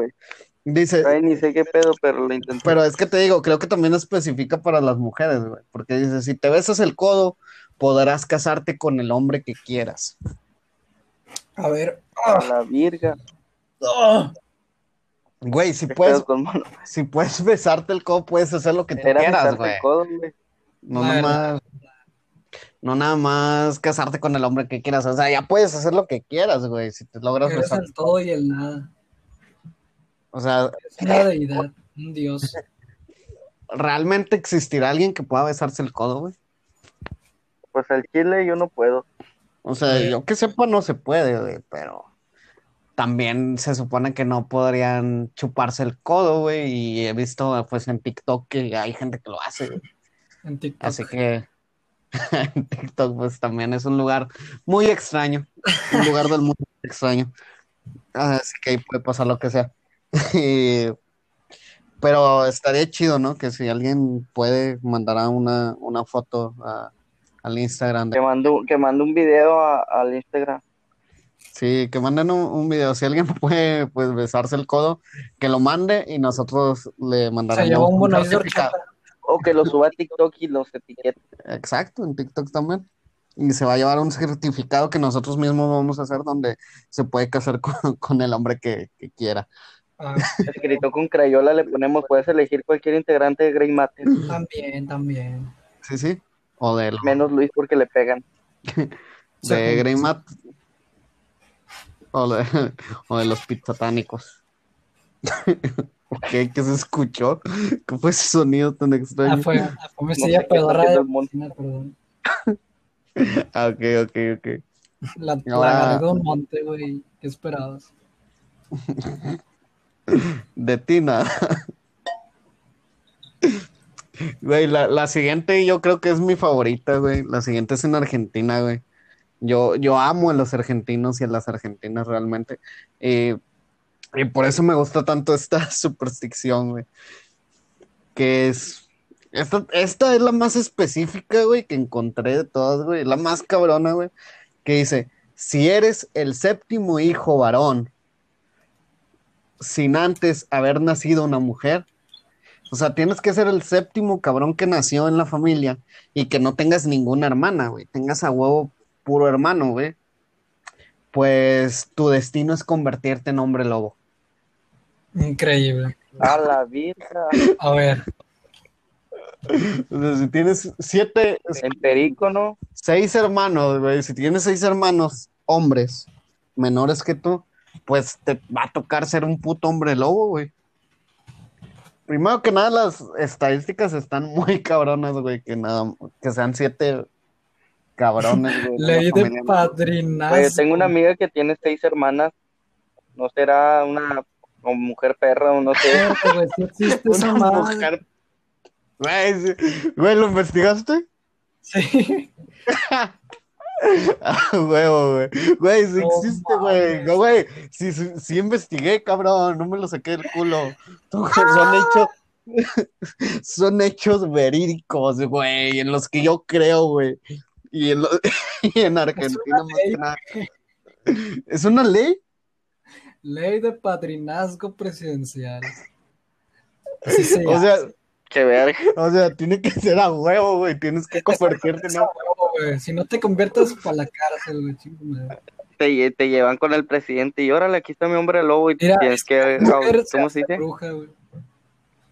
Dice, Ay, ni sé qué pedo, pero lo intenté. pero es que te digo, creo que también especifica para las mujeres, güey, porque dice, si te besas el codo, podrás casarte con el hombre que quieras. A ver. A la virga. ¡Ah! Güey, si ¿Qué puedes, si puedes besarte el codo, puedes hacer lo que tú Era quieras, besarte güey. el codo, güey. No nada más, no nada más casarte con el hombre que quieras, o sea, ya puedes hacer lo que quieras, güey, si te logras besar. el todo y el nada. O sea, Es una deidad, un dios. ¿realmente existirá alguien que pueda besarse el codo, güey? Pues al chile yo no puedo. O sea, Sí. yo que sepa no se puede, güey, pero también se supone que no podrían chuparse el codo, güey, y he visto pues en TikTok que hay gente que lo hace, güey. En TikTok. Así que *laughs* en TikTok pues también es un lugar muy extraño, un lugar del mundo muy extraño. Así que ahí puede pasar lo que sea. *laughs* Pero estaría chido, ¿no? Que si alguien puede mandar una, una foto a- al Instagram de Que mando, que mando un video a- al Instagram. Sí, que manden un, un video. Si alguien *laughs* puede pues besarse el codo, que lo mande y nosotros le mandaremos un certificado. O que lo suba a TikTok y los etiquete. Exacto, en TikTok también. Y se va a llevar un certificado que nosotros mismos vamos a hacer donde se puede casar *laughs* con, con el hombre que, que quiera. Ah, Escrito con crayola le ponemos, puedes elegir cualquier integrante de Grey Matter, también, también. Sí, sí. O de, menos Luis porque le pegan. *laughs* de Grey Mat. O de, *laughs* o de los pizzatánicos. *laughs* ok, ¿qué se escuchó? ¿Qué fue ese sonido tan extraño? Ah, fue, fue mi No silla pedorra de perdón. Ah, ok, ok, ok. La, la Ahora- de un monte, güey. ¿Qué esperabas? De ti nada. Güey, la, la siguiente yo creo que es mi favorita, güey. La siguiente es en Argentina, güey. Yo, yo amo a los argentinos y a las argentinas realmente. Y, y por eso me gusta tanto esta *laughs* superstición, güey. Que es... Esta, esta es la más específica, güey, que encontré de todas, güey. La más cabrona, güey. Que dice, si eres el séptimo hijo varón sin antes haber nacido una mujer. O sea, tienes que ser el séptimo cabrón que nació en la familia y que no tengas ninguna hermana, güey. Tengas a huevo puro hermano, güey. Pues tu destino es convertirte en hombre lobo. Increíble. A la virga. *laughs* A ver, O sea, si tienes siete, En perico, ¿no? seis hermanos, güey. Si tienes seis hermanos hombres menores que tú, pues te va a tocar ser un puto hombre lobo, güey. Primero que nada, las estadísticas están *laughs* muy cabronas, güey, que nada, que sean siete cabrones, güey. ley de padrinazo. Oye, tengo una amiga que tiene seis hermanas. No será una o mujer perra o no sé. *laughs* Güey, sí existe esa Una madre. mujer, Güey, sí. Güey, ¿lo investigaste? Sí. *laughs* Ah, huevo, güey. Güey, No existe, güey. No, güey. Sí, sí, sí investigué, cabrón. No me lo saqué del culo. Son hechos. *laughs* Son hechos verídicos, güey. En los que yo creo, güey. Y en, lo- *laughs* y en Argentina, más ley. que nada. ¿Es una ley? Ley de padrinazgo presidencial. *laughs* Así se O sea, Que verga. o sea, tiene que ser a huevo, güey. Tienes que convertirte en. Güey. Si no te conviertes para la cárcel, güey. chingo, madre. Te, lle- te llevan con el presidente y órale, aquí está mi hombre lobo y Mira, tienes que. Mujer ¿Cómo se hace dice? bruja, güey.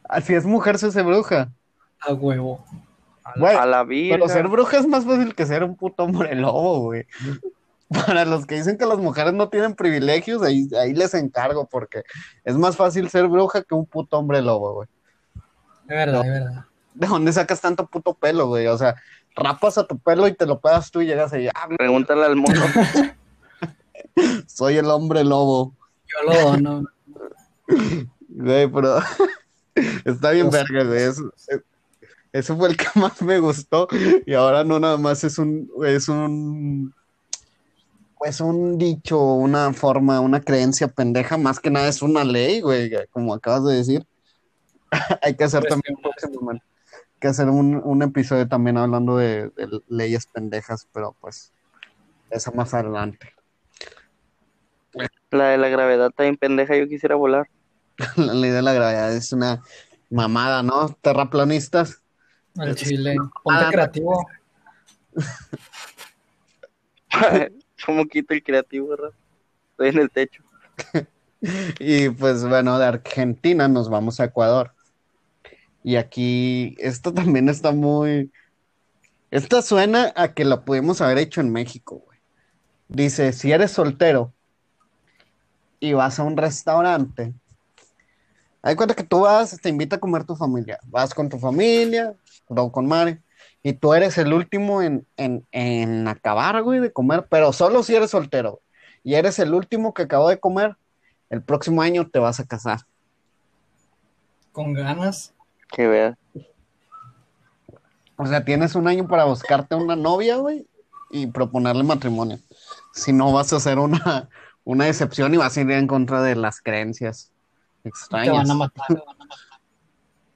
Ah, Si es mujer, se hace bruja. A huevo. Güey, A la vida. Pero ser bruja es más fácil que ser un puto hombre lobo, güey. *laughs* Para los que dicen que las mujeres no tienen privilegios, ahí, ahí les encargo, porque es más fácil ser bruja que un puto hombre lobo, güey. Es verdad, es verdad. ¿De dónde sacas tanto puto pelo, güey? O sea, rapas a tu pelo y te lo pegas tú y llegas ahí, ah, Pregúntale al mono. *laughs* soy el hombre lobo. Yo lo dono. Güey, pero *laughs* está bien verga, güey. Eso, eso fue el que *laughs* más me gustó. Y ahora no nada más es un, es un, pues un dicho, una forma, una creencia pendeja, más que nada es una ley, güey, como acabas de decir. Hay que hacer Pues, también próximamente, hay que hacer un, un episodio también hablando de, de leyes pendejas, pero pues eso más adelante. La de la gravedad está bien pendeja, yo quisiera volar. *laughs* La ley de la gravedad es una mamada, ¿no? Terraplanistas. El chile. Ponte creativo. *laughs* ¿Cómo quito el creativo, verdad? Estoy en el techo. *laughs* Y pues bueno, de Argentina nos vamos a Ecuador. Y aquí, esto *laughs* también está muy... Esta suena a que lo pudimos haber hecho en México, güey. Dice, si eres soltero y vas a un restaurante, hay cuenta que tú vas, te invita a comer tu familia. Vas con tu familia, o con Mari, y tú eres el último en, en, en acabar, güey, de comer, pero solo si eres soltero. Y eres el último que acabó de comer, el próximo año te vas a casar. Con ganas. Que vea. O sea, tienes un año para buscarte una novia, güey, y proponerle matrimonio. Si no, vas a hacer una, una excepción y vas a ir en contra de las creencias Te extrañas. van a matar. te van a matar.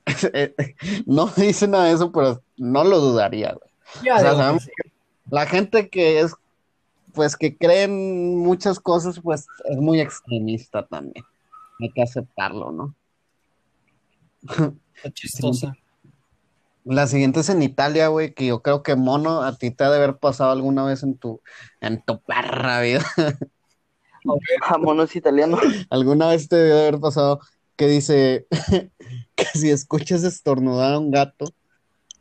*laughs* no dice nada de eso, pero no lo dudaría, güey. O sea, que sí. La gente que es, pues, que cree en muchas cosas, pues, es muy extremista también. Hay que aceptarlo, ¿no? *laughs* Está chistosa. La siguiente es en Italia, güey, que yo creo que mono a ti te ha de haber pasado alguna vez en tu, en tu perra vida. Ah, monos italianos. *laughs* Alguna vez te debe haber pasado que dice *laughs* que si escuchas estornudar a un gato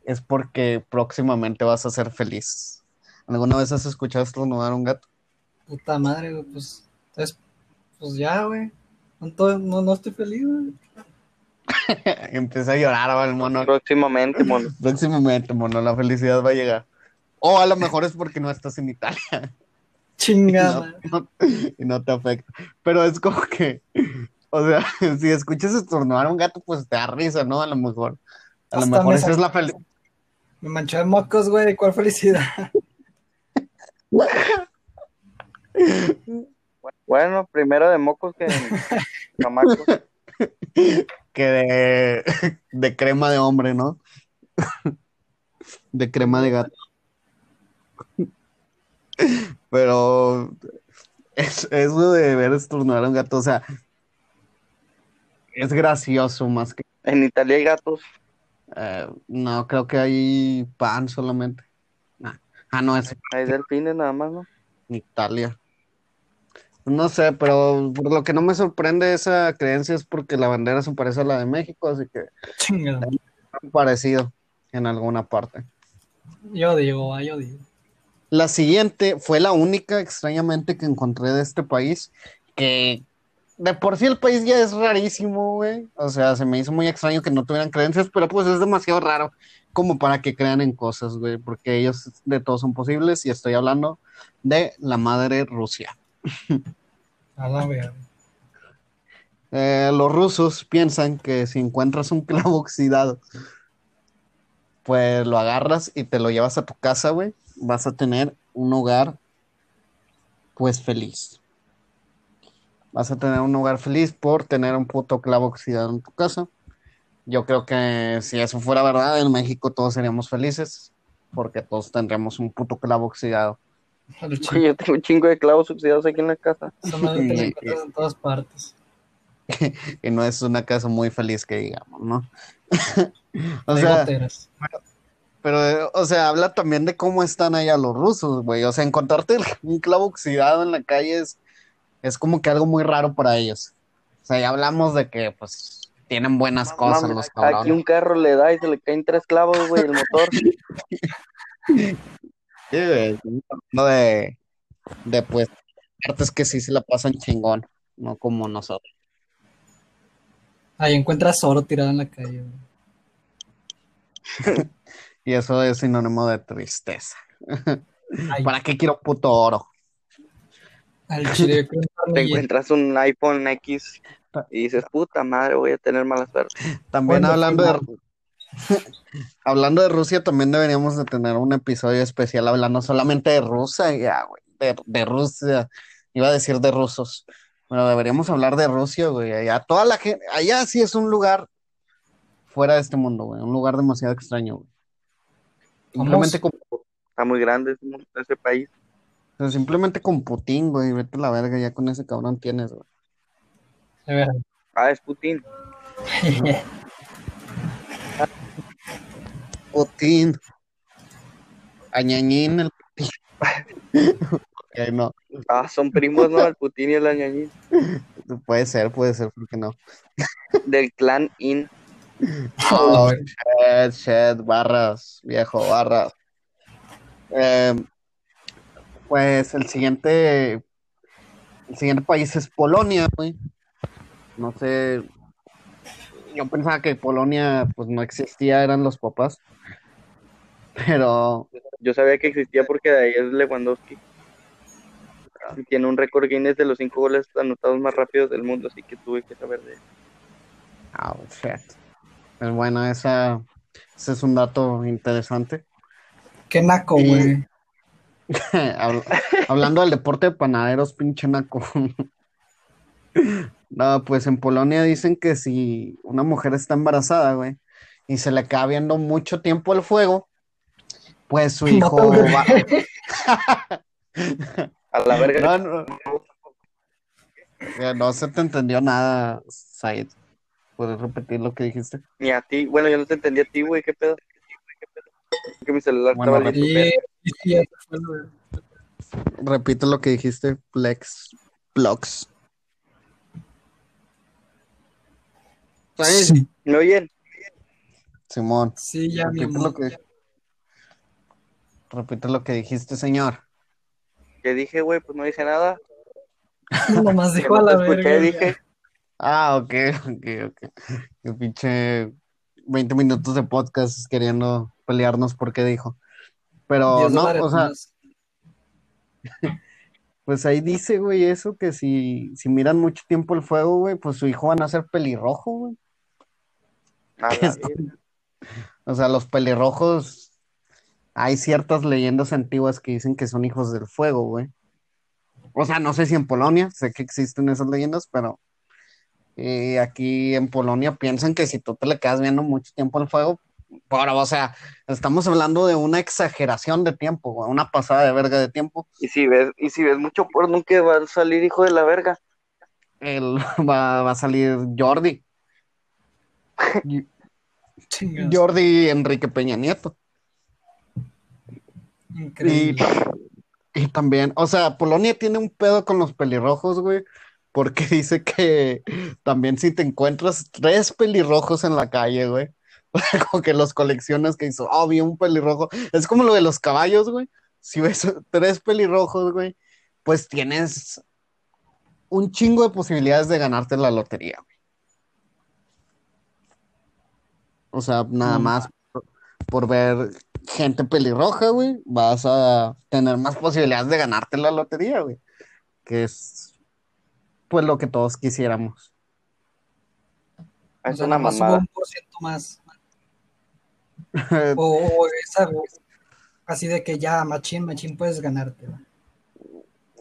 es porque próximamente vas a ser feliz. ¿Alguna vez has escuchado estornudar a un gato? Puta madre, güey. Pues, pues ya, güey. No, no estoy feliz, güey. *laughs* Empieza a llorar va, el mono. Próximamente, mono. *laughs* Próximamente, mono, la felicidad va a llegar. O a lo mejor es porque no estás en Italia *laughs* Chingada. no- y no te afecta. Pero es como que, o sea, si escuchas estornudar a un gato, pues te da risa, ¿no? A lo mejor. A lo mejor me esa es la felicidad. Me manché de mocos, güey. ¿Cuál felicidad? Bueno, primero de mocos que chamacos. Que de, *laughs* de crema de hombre, ¿no? De crema de gato. Pero es, eso de ver estornudar a un gato, o sea, es gracioso más que... En Italia hay gatos. eh, no, creo que hay pan solamente. Ah, ah, no, es Hay delfines nada más, ¿no? en Italia. No sé, pero por lo que no me sorprende esa creencia es porque la bandera se parece a la de México, así que Chingada. parecido en alguna parte. Yo digo, ah, yo digo. La siguiente fue la única, extrañamente, que encontré de este país, que de por sí el país ya es rarísimo, güey. O sea, se me hizo muy extraño que no tuvieran creencias, pero pues es demasiado raro como para que crean en cosas, güey, porque ellos de todos son posibles y estoy hablando de la madre Rusia. *laughs* A la. Eh, los rusos piensan que si encuentras un clavo oxidado pues lo agarras y te lo llevas a tu casa, güey, vas a tener un hogar, pues feliz. Vas a tener un hogar feliz por tener un puto clavo oxidado en tu casa. Yo creo que si eso fuera verdad, en México todos seríamos felices, porque todos tendríamos un puto clavo oxidado. Sí, yo tengo un chingo de clavos oxidados aquí en la casa. Te la encuentras en todas partes. *laughs* y no es una casa muy feliz que digamos, ¿no? *laughs* o Hay sea, goteras. pero, o sea, habla también de cómo están allá los rusos, güey. O sea, encontrarte un clavo oxidado en la calle es, es como que algo muy raro para ellos. O sea, ya hablamos de que, pues, tienen buenas cosas los aquí cabrones. un carro le da y se le caen tres clavos, güey, el motor. *laughs* Sí, güey, de, de, pues, partes que sí se la pasan chingón, no como nosotros. Ahí encuentras oro tirado en la calle. güey. *laughs* Y eso es sinónimo de tristeza. *laughs* Ay, ¿Para qué quiero puto oro? al chile, *laughs* Te encuentras un iPhone X y dices, puta madre, voy a tener mala suerte. También hablando de hablando de Rusia, también deberíamos de tener un episodio especial hablando solamente de Rusia, ya, güey, de, de Rusia. Iba a decir de rusos. Pero deberíamos hablar de Rusia, güey. Allá toda la gente, allá sí es un lugar fuera de este mundo, güey, un lugar demasiado extraño, güey. Simplemente con, Está muy grande ese, país. pero simplemente con Putin, güey, vete a la verga, ya con ese cabrón tienes, güey. Ah, es Putin. *laughs* Putin. Añañín el Putin. *laughs* Ok, no. Ah, son primos, ¿no? El Putin y el Añañín. Puede ser, puede ser, ¿por qué no? Del clan In. Oh, shit, shit, barras, viejo, barras. Eh, pues el siguiente, el siguiente país es Polonia, güey. No sé, yo pensaba que Polonia, pues no existía, eran los papás. Pero, Yo sabía que existía porque de ahí es Lewandowski. Y tiene un récord Guinness de los cinco goles anotados más rápidos del mundo, así que tuve que saber de él. oh, shit. Pues bueno, esa, ese es un dato interesante. Qué naco, Y- güey. *laughs* Habl- Hablando del deporte de panaderos, pinche naco. No, pues en Polonia dicen que si una mujer está embarazada, güey, y se le queda viendo mucho tiempo el fuego, pues su *laughs* hijo al bebé. va. *laughs* A la verga. No, no, no se te entendió nada, Said. ¿Puedes repetir lo que dijiste? Ni a ti. Bueno, yo no te entendí a ti, güey. ¿Qué pedo? Que mi celular Bueno, estaba listo. Sí. Repite lo que dijiste, Plex. Said, Sí, ¿Me oyen? Simón. sí, ya, mi Repite lo amor. que, repite lo que dijiste, señor. ¿Qué dije, güey? Pues no dije nada. *laughs* Nomás dijo a la escuché, verga. dije. Ah, ok, *laughs* ok, ok. Qué pinche 20 minutos de podcast queriendo pelearnos porque dijo. Pero no, o sea, más. *laughs* pues ahí dice, güey, eso que si, si miran mucho tiempo el fuego, güey, pues su hijo van a ser pelirrojo, güey. O sea, los pelirrojos, hay ciertas leyendas antiguas que dicen que son hijos del fuego, güey. O sea, no sé si en Polonia, sé que existen esas leyendas, pero eh, aquí en Polonia piensan que si tú te le quedas viendo mucho tiempo al fuego, pero, o sea, estamos hablando de una exageración de tiempo, güey, una pasada de verga de tiempo. Y si ves, y si ves mucho porno, que va a salir hijo de la verga. Él *laughs* va, va a salir Jordi. *laughs* Jordi Enrique Peña Nieto. Y, Increíble. y también, o sea, Polonia tiene un pedo con los pelirrojos, güey, porque *laughs* dice que también si te encuentras tres pelirrojos en la calle, güey, *laughs* como que los coleccionas que hizo, oh, vi un pelirrojo, es como lo de los caballos, güey, si ves *laughs* tres pelirrojos, güey, pues tienes un chingo de posibilidades de ganarte la lotería, güey. O sea, nada No más por, por ver gente pelirroja, güey, vas a tener más posibilidades de ganarte la lotería, güey. Que es pues lo que todos quisiéramos. Es una mamada. un por ciento más. *laughs* o, o esa, así de que ya, machín, machín, puedes ganarte.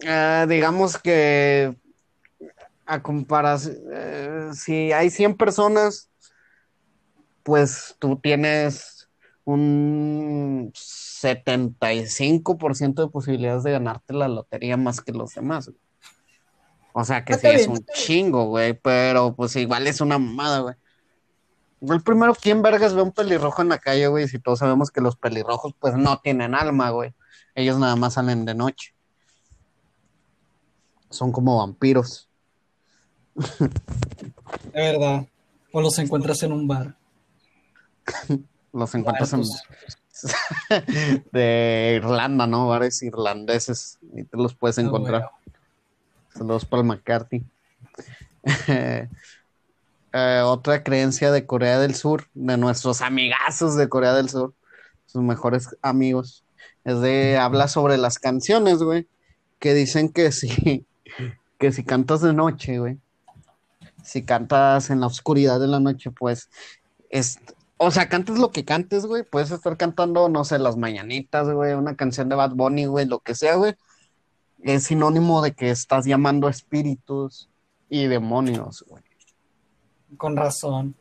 Eh, digamos que a comparación, eh, si hay 100 personas, pues tú tienes un 75% de posibilidades de ganarte la lotería más que los demás. O sea que sí Está es un chingo, güey, pero pues igual es una mamada, güey. El primero, ¿quién vergas ve un pelirrojo en la calle, güey? Si todos sabemos que los pelirrojos, pues no tienen alma, güey. Ellos nada más salen de noche. Son como vampiros. De verdad. O los encuentras en un bar. *laughs* Los encuentras en... *laughs* De Irlanda, ¿no? Bares irlandeses. Y te los puedes Ah, encontrar. Saludos para el McCarthy. *laughs* Eh, otra creencia de Corea del Sur, de nuestros amigazos de Corea del Sur, sus mejores amigos, es de habla sobre las canciones, güey, que dicen que si, *laughs* que si cantas de noche, güey, si cantas en la oscuridad de la noche, pues es, o sea, cantes lo que cantes, güey, puedes estar cantando, no sé, las mañanitas, güey, una canción de Bad Bunny, güey, lo que sea, güey, es sinónimo de que estás llamando espíritus y demonios, güey. Con razón.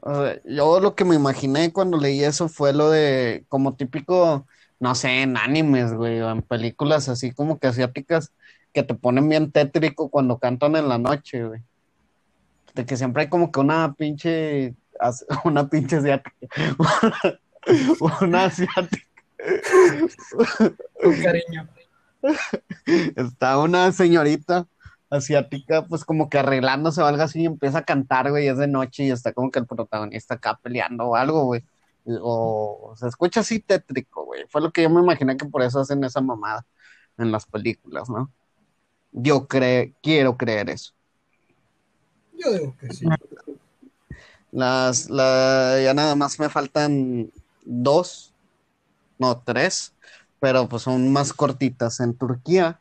O sea, yo lo que me imaginé cuando leí eso fue lo de como típico, no sé, en animes, güey, o en películas así como que asiáticas que te ponen bien tétrico cuando cantan en la noche, güey. De que siempre hay como que una pinche, *laughs* una pinche asiática, *laughs* una asiática. Con cariño. Está una señorita asiática, pues como que arreglándose o algo así y empieza a cantar, güey, y es de noche y está como que el protagonista acá peleando o algo, güey. Y- O se escucha así tétrico, güey. Fue lo que yo me imaginé que por eso hacen esa mamada en las películas, ¿no? Yo cre quiero creer eso. Yo digo que sí. Las, la, ya nada más me faltan dos, no, tres, pero pues son más cortitas. En Turquía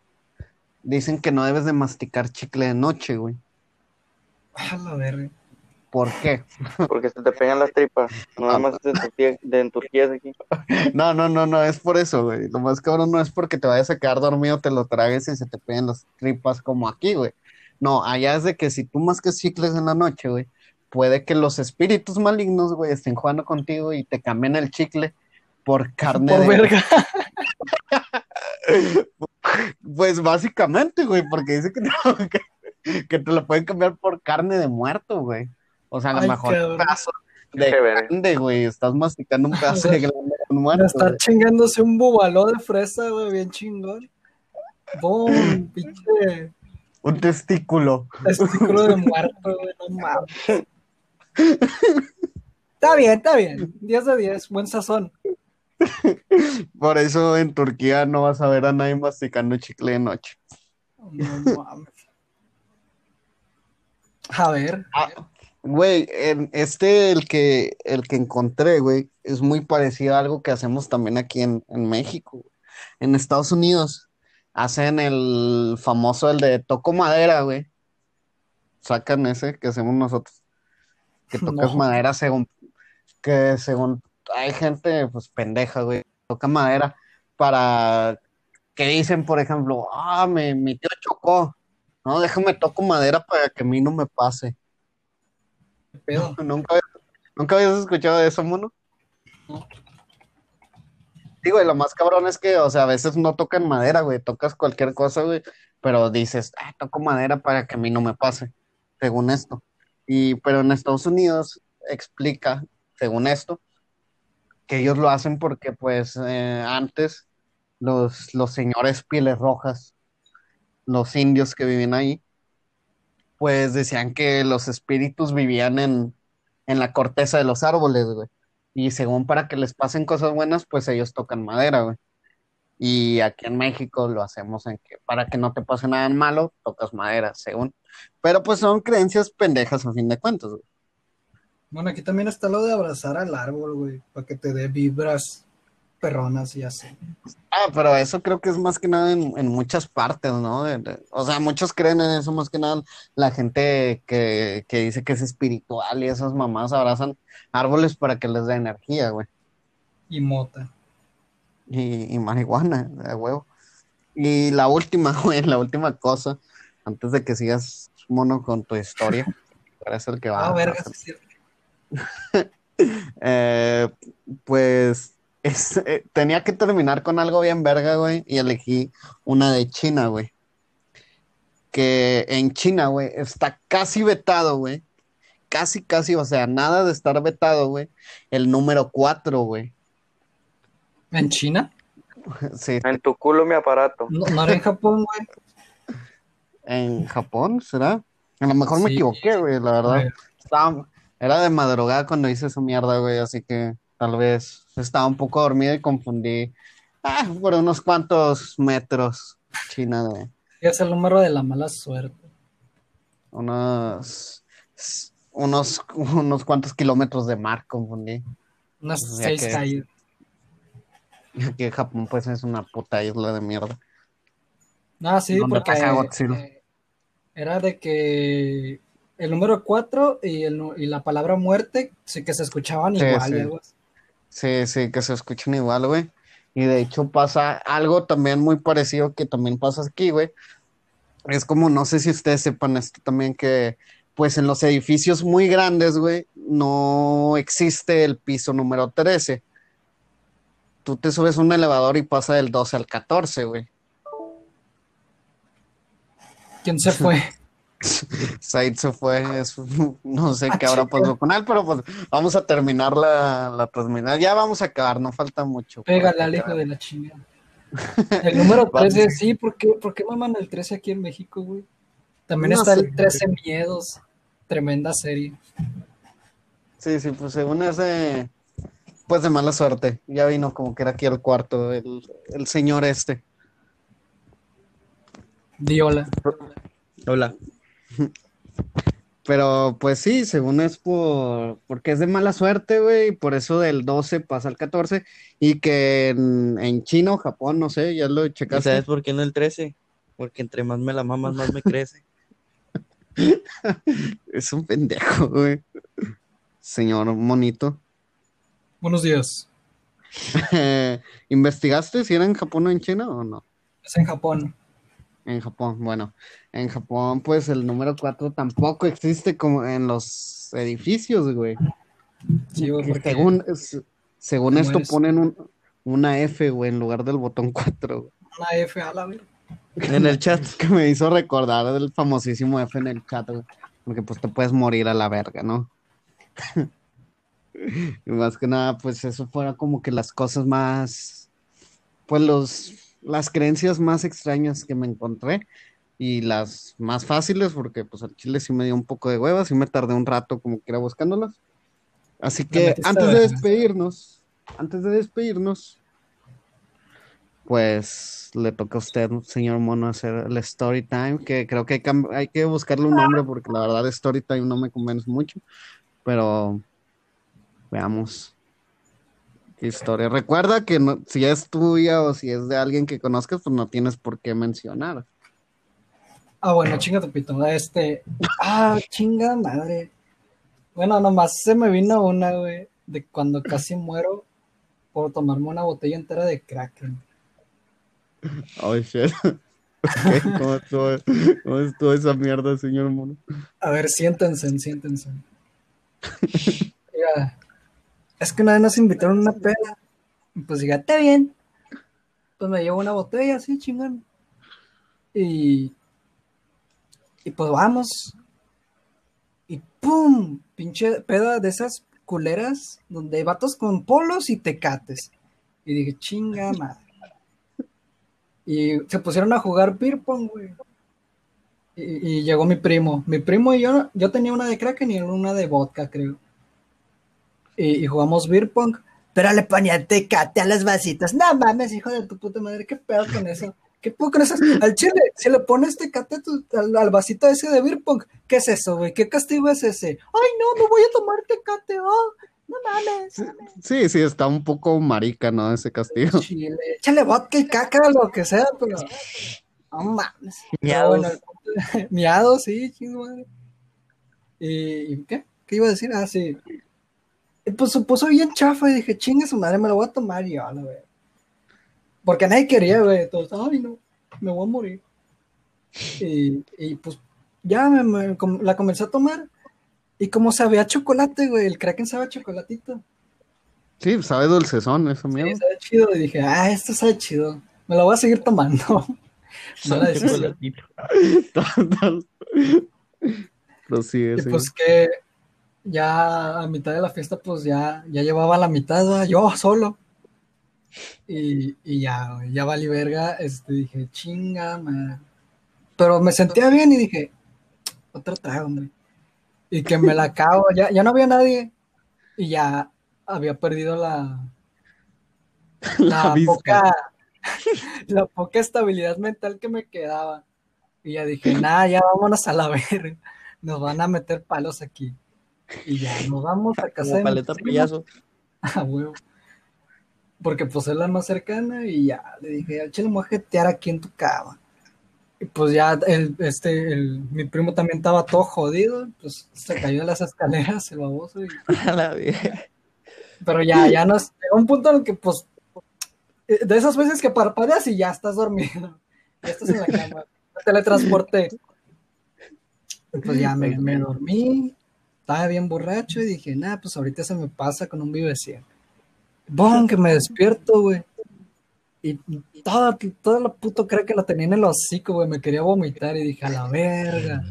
dicen que no debes de masticar chicle de noche, güey. A la verga. ¿Por qué? Porque se te pegan las tripas. Nada más es de Turquía, de en Turquía es aquí. No, no, no, no, es por eso, güey. Lo más cabrón no es porque te vayas a quedar dormido, te lo tragues y se te peguen las tripas como aquí, güey. No, allá es de que si tú mascas chicles en la noche, güey, puede que los espíritus malignos, güey, estén jugando contigo y te cambien el chicle por carne Por de... verga. *laughs* Pues básicamente, güey, porque dice que, *laughs* no, que, que te lo pueden cambiar por carne de muerto, güey. O sea, a lo Ay, mejor un pedazo de grande, güey. Estás masticando un pedazo *laughs* de grande de muerto, Está güey. chingándose un bubaló de fresa, güey, bien chingón. Boom, pinche Un testículo. testículo de muerto, güey, no mames. Está bien, está bien. 10 de 10, buen sazón. Por eso en Turquía no vas a ver a nadie masticando chicle de noche. No mames. A ver, Ah, güey, este, el que, el que encontré, güey, es muy parecido a algo que hacemos también aquí en, en México. En Estados Unidos hacen el famoso, el de toco madera, güey. Sacan ese que hacemos nosotros. Que *laughs* tocas No. madera según, que según, hay gente, pues, pendeja, güey, toca madera para, que dicen, por ejemplo, ah, me, mi tío chocó. No, déjame toco madera para que a mí no me pase. qué pedo. *laughs* ¿Nunca, ¿Nunca habías escuchado de eso, mono? No. Güey, lo más cabrón es que, o sea, a veces no tocan madera, güey, tocas cualquier cosa, güey, pero dices, ah, toco madera para que a mí no me pase, según esto. Y, pero en Estados Unidos explica, según esto, que ellos lo hacen porque, pues, eh, antes los, los señores pieles rojas, los indios que vivían ahí, pues decían que los espíritus vivían en, en la corteza de los árboles, güey. Y según para que les pasen cosas buenas, pues ellos tocan madera, güey. Y aquí en México lo hacemos en que para que no te pase nada malo, tocas madera, según. Pero pues son creencias pendejas a fin de cuentas, güey. Bueno, aquí también está lo de abrazar al árbol, güey, para que te dé vibras perronas y así. Ah, pero eso creo que es más que nada en, en muchas partes, ¿no? De- de- o sea, muchos creen en eso, más que nada la gente que, que dice que es espiritual y esas mamás abrazan árboles para que les dé energía, güey. Y mota. Y, y marihuana, de huevo. Y la última, *laughs* güey, la última cosa, antes de que sigas mono con tu historia, *laughs* parece el que va. Ah, verga. *laughs* Eh, pues es- eh, tenía que terminar con algo bien verga, güey, y elegí una de China, güey. Que en China, güey, está casi vetado, güey. Casi, casi, o sea, nada de estar vetado, güey. El número 4, güey. ¿En China? Sí, En tu culo mi aparato. No, no era en Japón, güey. en Japón, ¿será? A lo mejor me equivoqué, güey, la verdad. Güey. Estaba, era de madrugada cuando hice esa mierda, güey, así que tal vez estaba un poco dormido y confundí ah, por unos cuantos metros China de Es el número de la mala suerte. unos unos unos cuantos kilómetros de mar confundí. Unas O sea seis que- calles. *laughs* Aquí Japón pues es una puta isla de mierda. Ah, sí, ¿Dónde porque pasa Godzilla? eh, era de que el número 4 y, el y la palabra muerte sí que se escuchaban Sí, igual. sí. y algo así. Sí, sí, que se escuchan igual, güey. Y de hecho pasa algo también muy parecido que también pasa aquí, güey. Es como, no sé si ustedes sepan esto también, que pues en los edificios muy grandes, güey, no existe el piso número 13. Tú te subes a un elevador y pasa del 12 al 14, güey. ¿Quién se fue? *laughs* Said se fue, es- *laughs* no sé Ah, qué habrá pasado con él, pero pues vamos a terminar la, la transmisión. Ya vamos a acabar, no falta mucho. Pégale al hijo de la chingada. El número *laughs* 13, sí, ¿por qué, ¿por qué maman el 13 aquí en México, güey? También No está sé. el 13 Miedos. Tremenda serie. Sí, sí, pues según ese, pues de mala suerte. Ya vino como que era aquí el cuarto, el, el señor este. Diola. Hola. Pero pues sí, según es por, porque es de mala suerte, güey, y por eso del 12 pasa al 14, y que en, en China o Japón, no sé, ya lo ¿Y checaste. sabes por qué no el 13? Porque entre más me la mamas, más me crece. *laughs* Es un pendejo, güey. Señor monito. Buenos días. *laughs* ¿Investigaste si era en Japón o en China o no? Es en Japón. En Japón, bueno, en Japón pues el número 4 tampoco existe como en los edificios, güey. Sí, porque según según esto mueres. ponen un- una F, güey, en lugar del botón 4, güey. una F a la verga. En el chat. *laughs* Que me hizo recordar del famosísimo F en el chat, güey. Porque pues te puedes morir a la verga, ¿no? *laughs* *laughs* y más que nada, pues eso fuera como que las cosas más, pues los, las creencias más extrañas que me encontré y las más fáciles, porque pues al chile sí me dio un poco de huevas y me tardé un rato como que era buscándolas. Así que antes de despedirnos, antes de despedirnos, pues le toca a usted, señor Mono, hacer el story time, que creo que hay, cam- hay que buscarle un nombre porque la verdad story time no me convence mucho, pero veamos qué historia. Recuerda que no- si es tuya o si es de alguien que conozcas, pues no tienes por qué mencionar. Ah, bueno, chinga tu pito. Este. Ah, chinga madre. Bueno, nomás se me vino una, güey, de cuando casi muero por tomarme una botella entera de Kraken. Oh, shit. *laughs* ¿Cómo estuvo, cómo estuvo esa mierda, señor Mono? A ver, siéntense, siéntense. *laughs* Mira, es que una vez nos invitaron a una peda. Pues está bien. Pues me llevo una botella así, chingón. Y. Y pues vamos. Y ¡pum! Pinche peda de esas culeras donde hay vatos con polos y tecates. Y dije, chinga madre. Y se pusieron a jugar beer pong, güey. Y, llegó mi primo. Mi primo y yo, yo tenía una de Kraken y una de vodka, creo. Y, y jugamos beer pong. Pero le ponía tecate a las vasitas. No mames, hijo de tu puta madre, qué pedo con eso. ¿Qué pedo con eso? Al chile, si le pones tecate al, al vasito ese de beer pong, ¿qué es eso, güey? ¿Qué castigo es ese? Ay, no, no voy a tomar tecate. ah. No mames. Sí, sí, está un poco marica, ¿no? Ese castigo. Chile. Échale vodka y caca, lo que sea, pero. No mames. Miados. bueno, el *laughs* punto- miados, sí, chingo madre. ¿Y y qué? ¿Qué iba a decir? Ah, sí. Y pues se puso bien chafa y dije, chinga su madre, me lo voy a tomar y yo, a la verga. Porque nadie quería, güey. Todos, ay, no, me voy a morir. Y, y pues ya me, me- com- la comencé a tomar. Y como sabía a chocolate, güey, el Kraken sabe a chocolatito. Sí, sabe dulcezón, eso Sí, mío. sabe chido. Y dije, ah, esto sabe chido. Me lo voy a seguir tomando. *laughs* Chocolatito. *laughs* Prosigue, Y sí. pues que ya a mitad de la fiesta, pues ya, ya llevaba la mitad, ¿verdad? yo solo. Y, y ya, ya valí verga. Este, dije, chinga, man. Pero me sentía bien y dije, otro trago, hombre. Y que me la acabo, ya, ya no había nadie. Y ya había perdido la, *laughs* La la poca, *laughs* la poca estabilidad mental que me quedaba. Y ya dije, nada, ya vámonos a la verga. Nos van a meter palos aquí. Y ya nos vamos a casa de paleta payaso. A *laughs* huevo. Porque pues es la más cercana y ya le dije, al chile me voy a jetear aquí en tu cama. Y pues ya el, este, el, mi primo también estaba todo jodido, pues se cayó de las escaleras el baboso. y- *laughs* la pero ya, ya nos llegó un punto en el que pues eh, de esas veces que parpadeas y ya estás dormido. *laughs* Ya estás en la cama. Teletransporté. Pues ya me, me dormí, estaba bien borracho y dije, nah, pues ahorita se me pasa con un vive 100. Bon, que me despierto, güey. Y toda, toda la puto creo que la tenía en el hocico, güey. Me quería vomitar y dije, a la verga.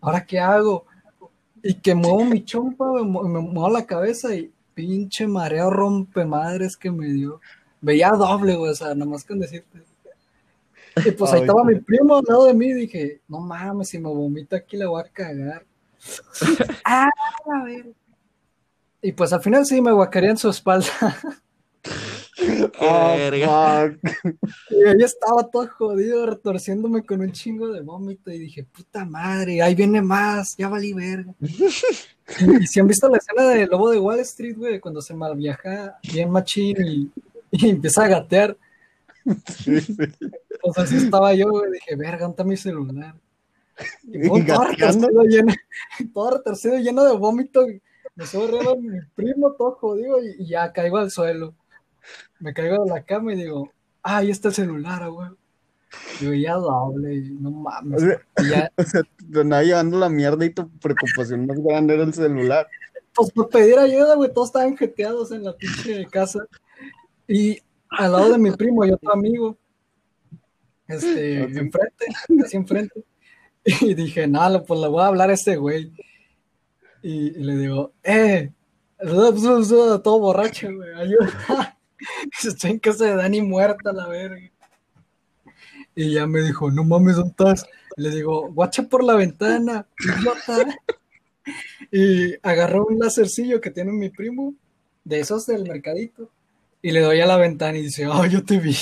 ¿Ahora qué hago? Y que muevo mi chompa, güey, me muevo la cabeza y pinche mareo rompe madres que me dio. Veía doble, güey, o sea, nada más con decirte. Y pues ahí Ay. estaba mi primo al lado de mí dije, no mames, si me vomito aquí le voy a cagar. *laughs* ah, a ver. Y pues al final sí me guacaría en su espalda. *laughs* Ah, fuck. Y ahí estaba todo jodido, retorciéndome con un chingo de vómito. Y dije, puta madre, ahí viene más, ya valí verga. *laughs* y, si han visto la escena de Lobo de Wall Street, güey, cuando se mal viaja bien machín y, y empieza a gatear. Sí, sí. Pues así estaba yo, güey. Dije, verga, ¿dónde está mi celular? *laughs* Y pum, *laughs* todo Gateando. retorcido, lleno, todo retorcido, lleno de vómito. Me subo arriba de mi primo, todo jodido, y, ya caigo al suelo. Me caigo de la cama y digo, ah, ahí está el celular, güey. Digo, ya doble, no mames. O sea, ya, *laughs* O sea, te andaba llevando la mierda y tu preocupación más grande era el celular. pues por pedir ayuda, güey, todos estaban jeteados en la pinche casa. Y al lado de mi primo y otro amigo, este, Ok. enfrente, casi enfrente. *laughs* Y dije, nada, pues le voy a hablar a este güey. Y, le digo, eh, todo borracho, güey, ayuda. *laughs* Estoy en casa de Dani muerta, la verga. Y ya me dijo, no mames, ¿dónde estás? Le digo, guacha por la ventana. Y agarró un lacercillo que tiene mi primo, de esos del mercadito, y le doy a la ventana y dice, oh, yo te vi.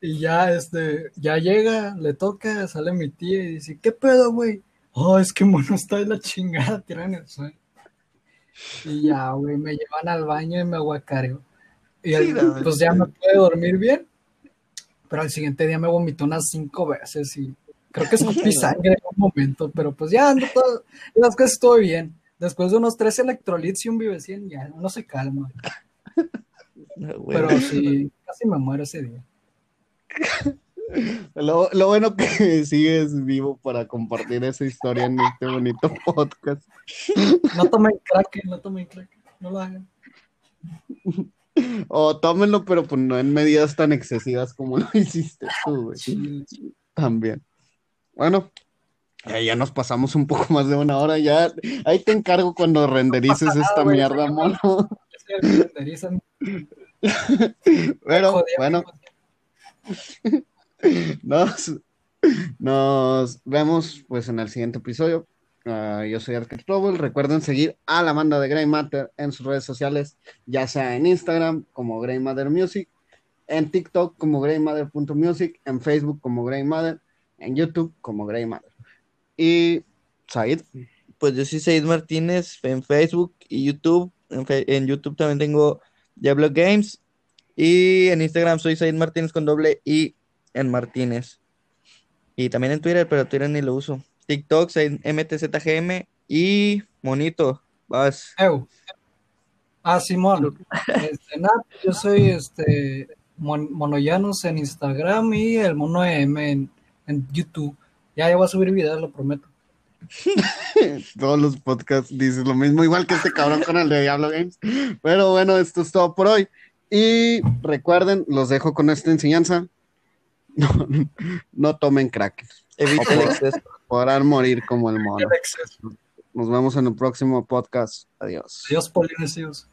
Y ya, este, ya llega, le toca, sale mi tía y dice, ¿qué pedo, güey? Oh, es que mono está de la chingada, *laughs* tirado en el suelo. Y ya, güey, me llevan al baño y me aguacareo. Y Sí, pues ya me pude dormir bien, pero al siguiente día me vomitó unas cinco veces y creo que escupí sangre en un momento, pero pues ya ando todo, y las cosas estuvo bien. Después de unos tres electrolits y un Vive 100, ya uno se calma. *laughs* No. Pero sí, casi me muero ese día. Lo, lo bueno que sigues vivo para compartir esa historia en este bonito podcast. No tomen crack, no tomen crack, no lo hagan. O tómenlo, pero pues no en medidas tan excesivas como lo hiciste tú, güey. También. Bueno, eh, ya nos pasamos un poco más de una hora. Ya, ahí te encargo cuando renderices esta mierda, mono. Es que renderizan. Pero bueno, *laughs* nos, nos vemos pues en el siguiente episodio. Ah, yo soy Arcade Trouble. Recuerden seguir a la banda de Grey Matter en sus redes sociales, ya sea en Instagram como Grey Matter Music, en TikTok como greymatter.music, en Facebook como Grey Matter, en YouTube como Grey Matter. Y Said, pues yo soy Said Martínez en Facebook y YouTube. En YouTube también tengo Diablo Games. Y en Instagram soy Said Martínez con doble I en Martínez. Y también en Twitter, pero Twitter ni lo uso. TikTok, Said MTZGM y Monito. Vas. Eu. Ah, Simón. Este, nada, yo soy este Mon- Monoyanos en Instagram y el Mono M en, en YouTube. Ya, ya voy a subir videos, lo prometo. *laughs* Todos los podcasts dices lo mismo, igual que este cabrón con el de Diablo Games. Pero bueno, esto es todo por hoy. Y recuerden, los dejo con esta enseñanza. *laughs* No, no tomen crack. Evita el exceso. Podrán morir como el mono. El exceso. Nos vemos en el próximo podcast. Adiós. Adiós, polinesios.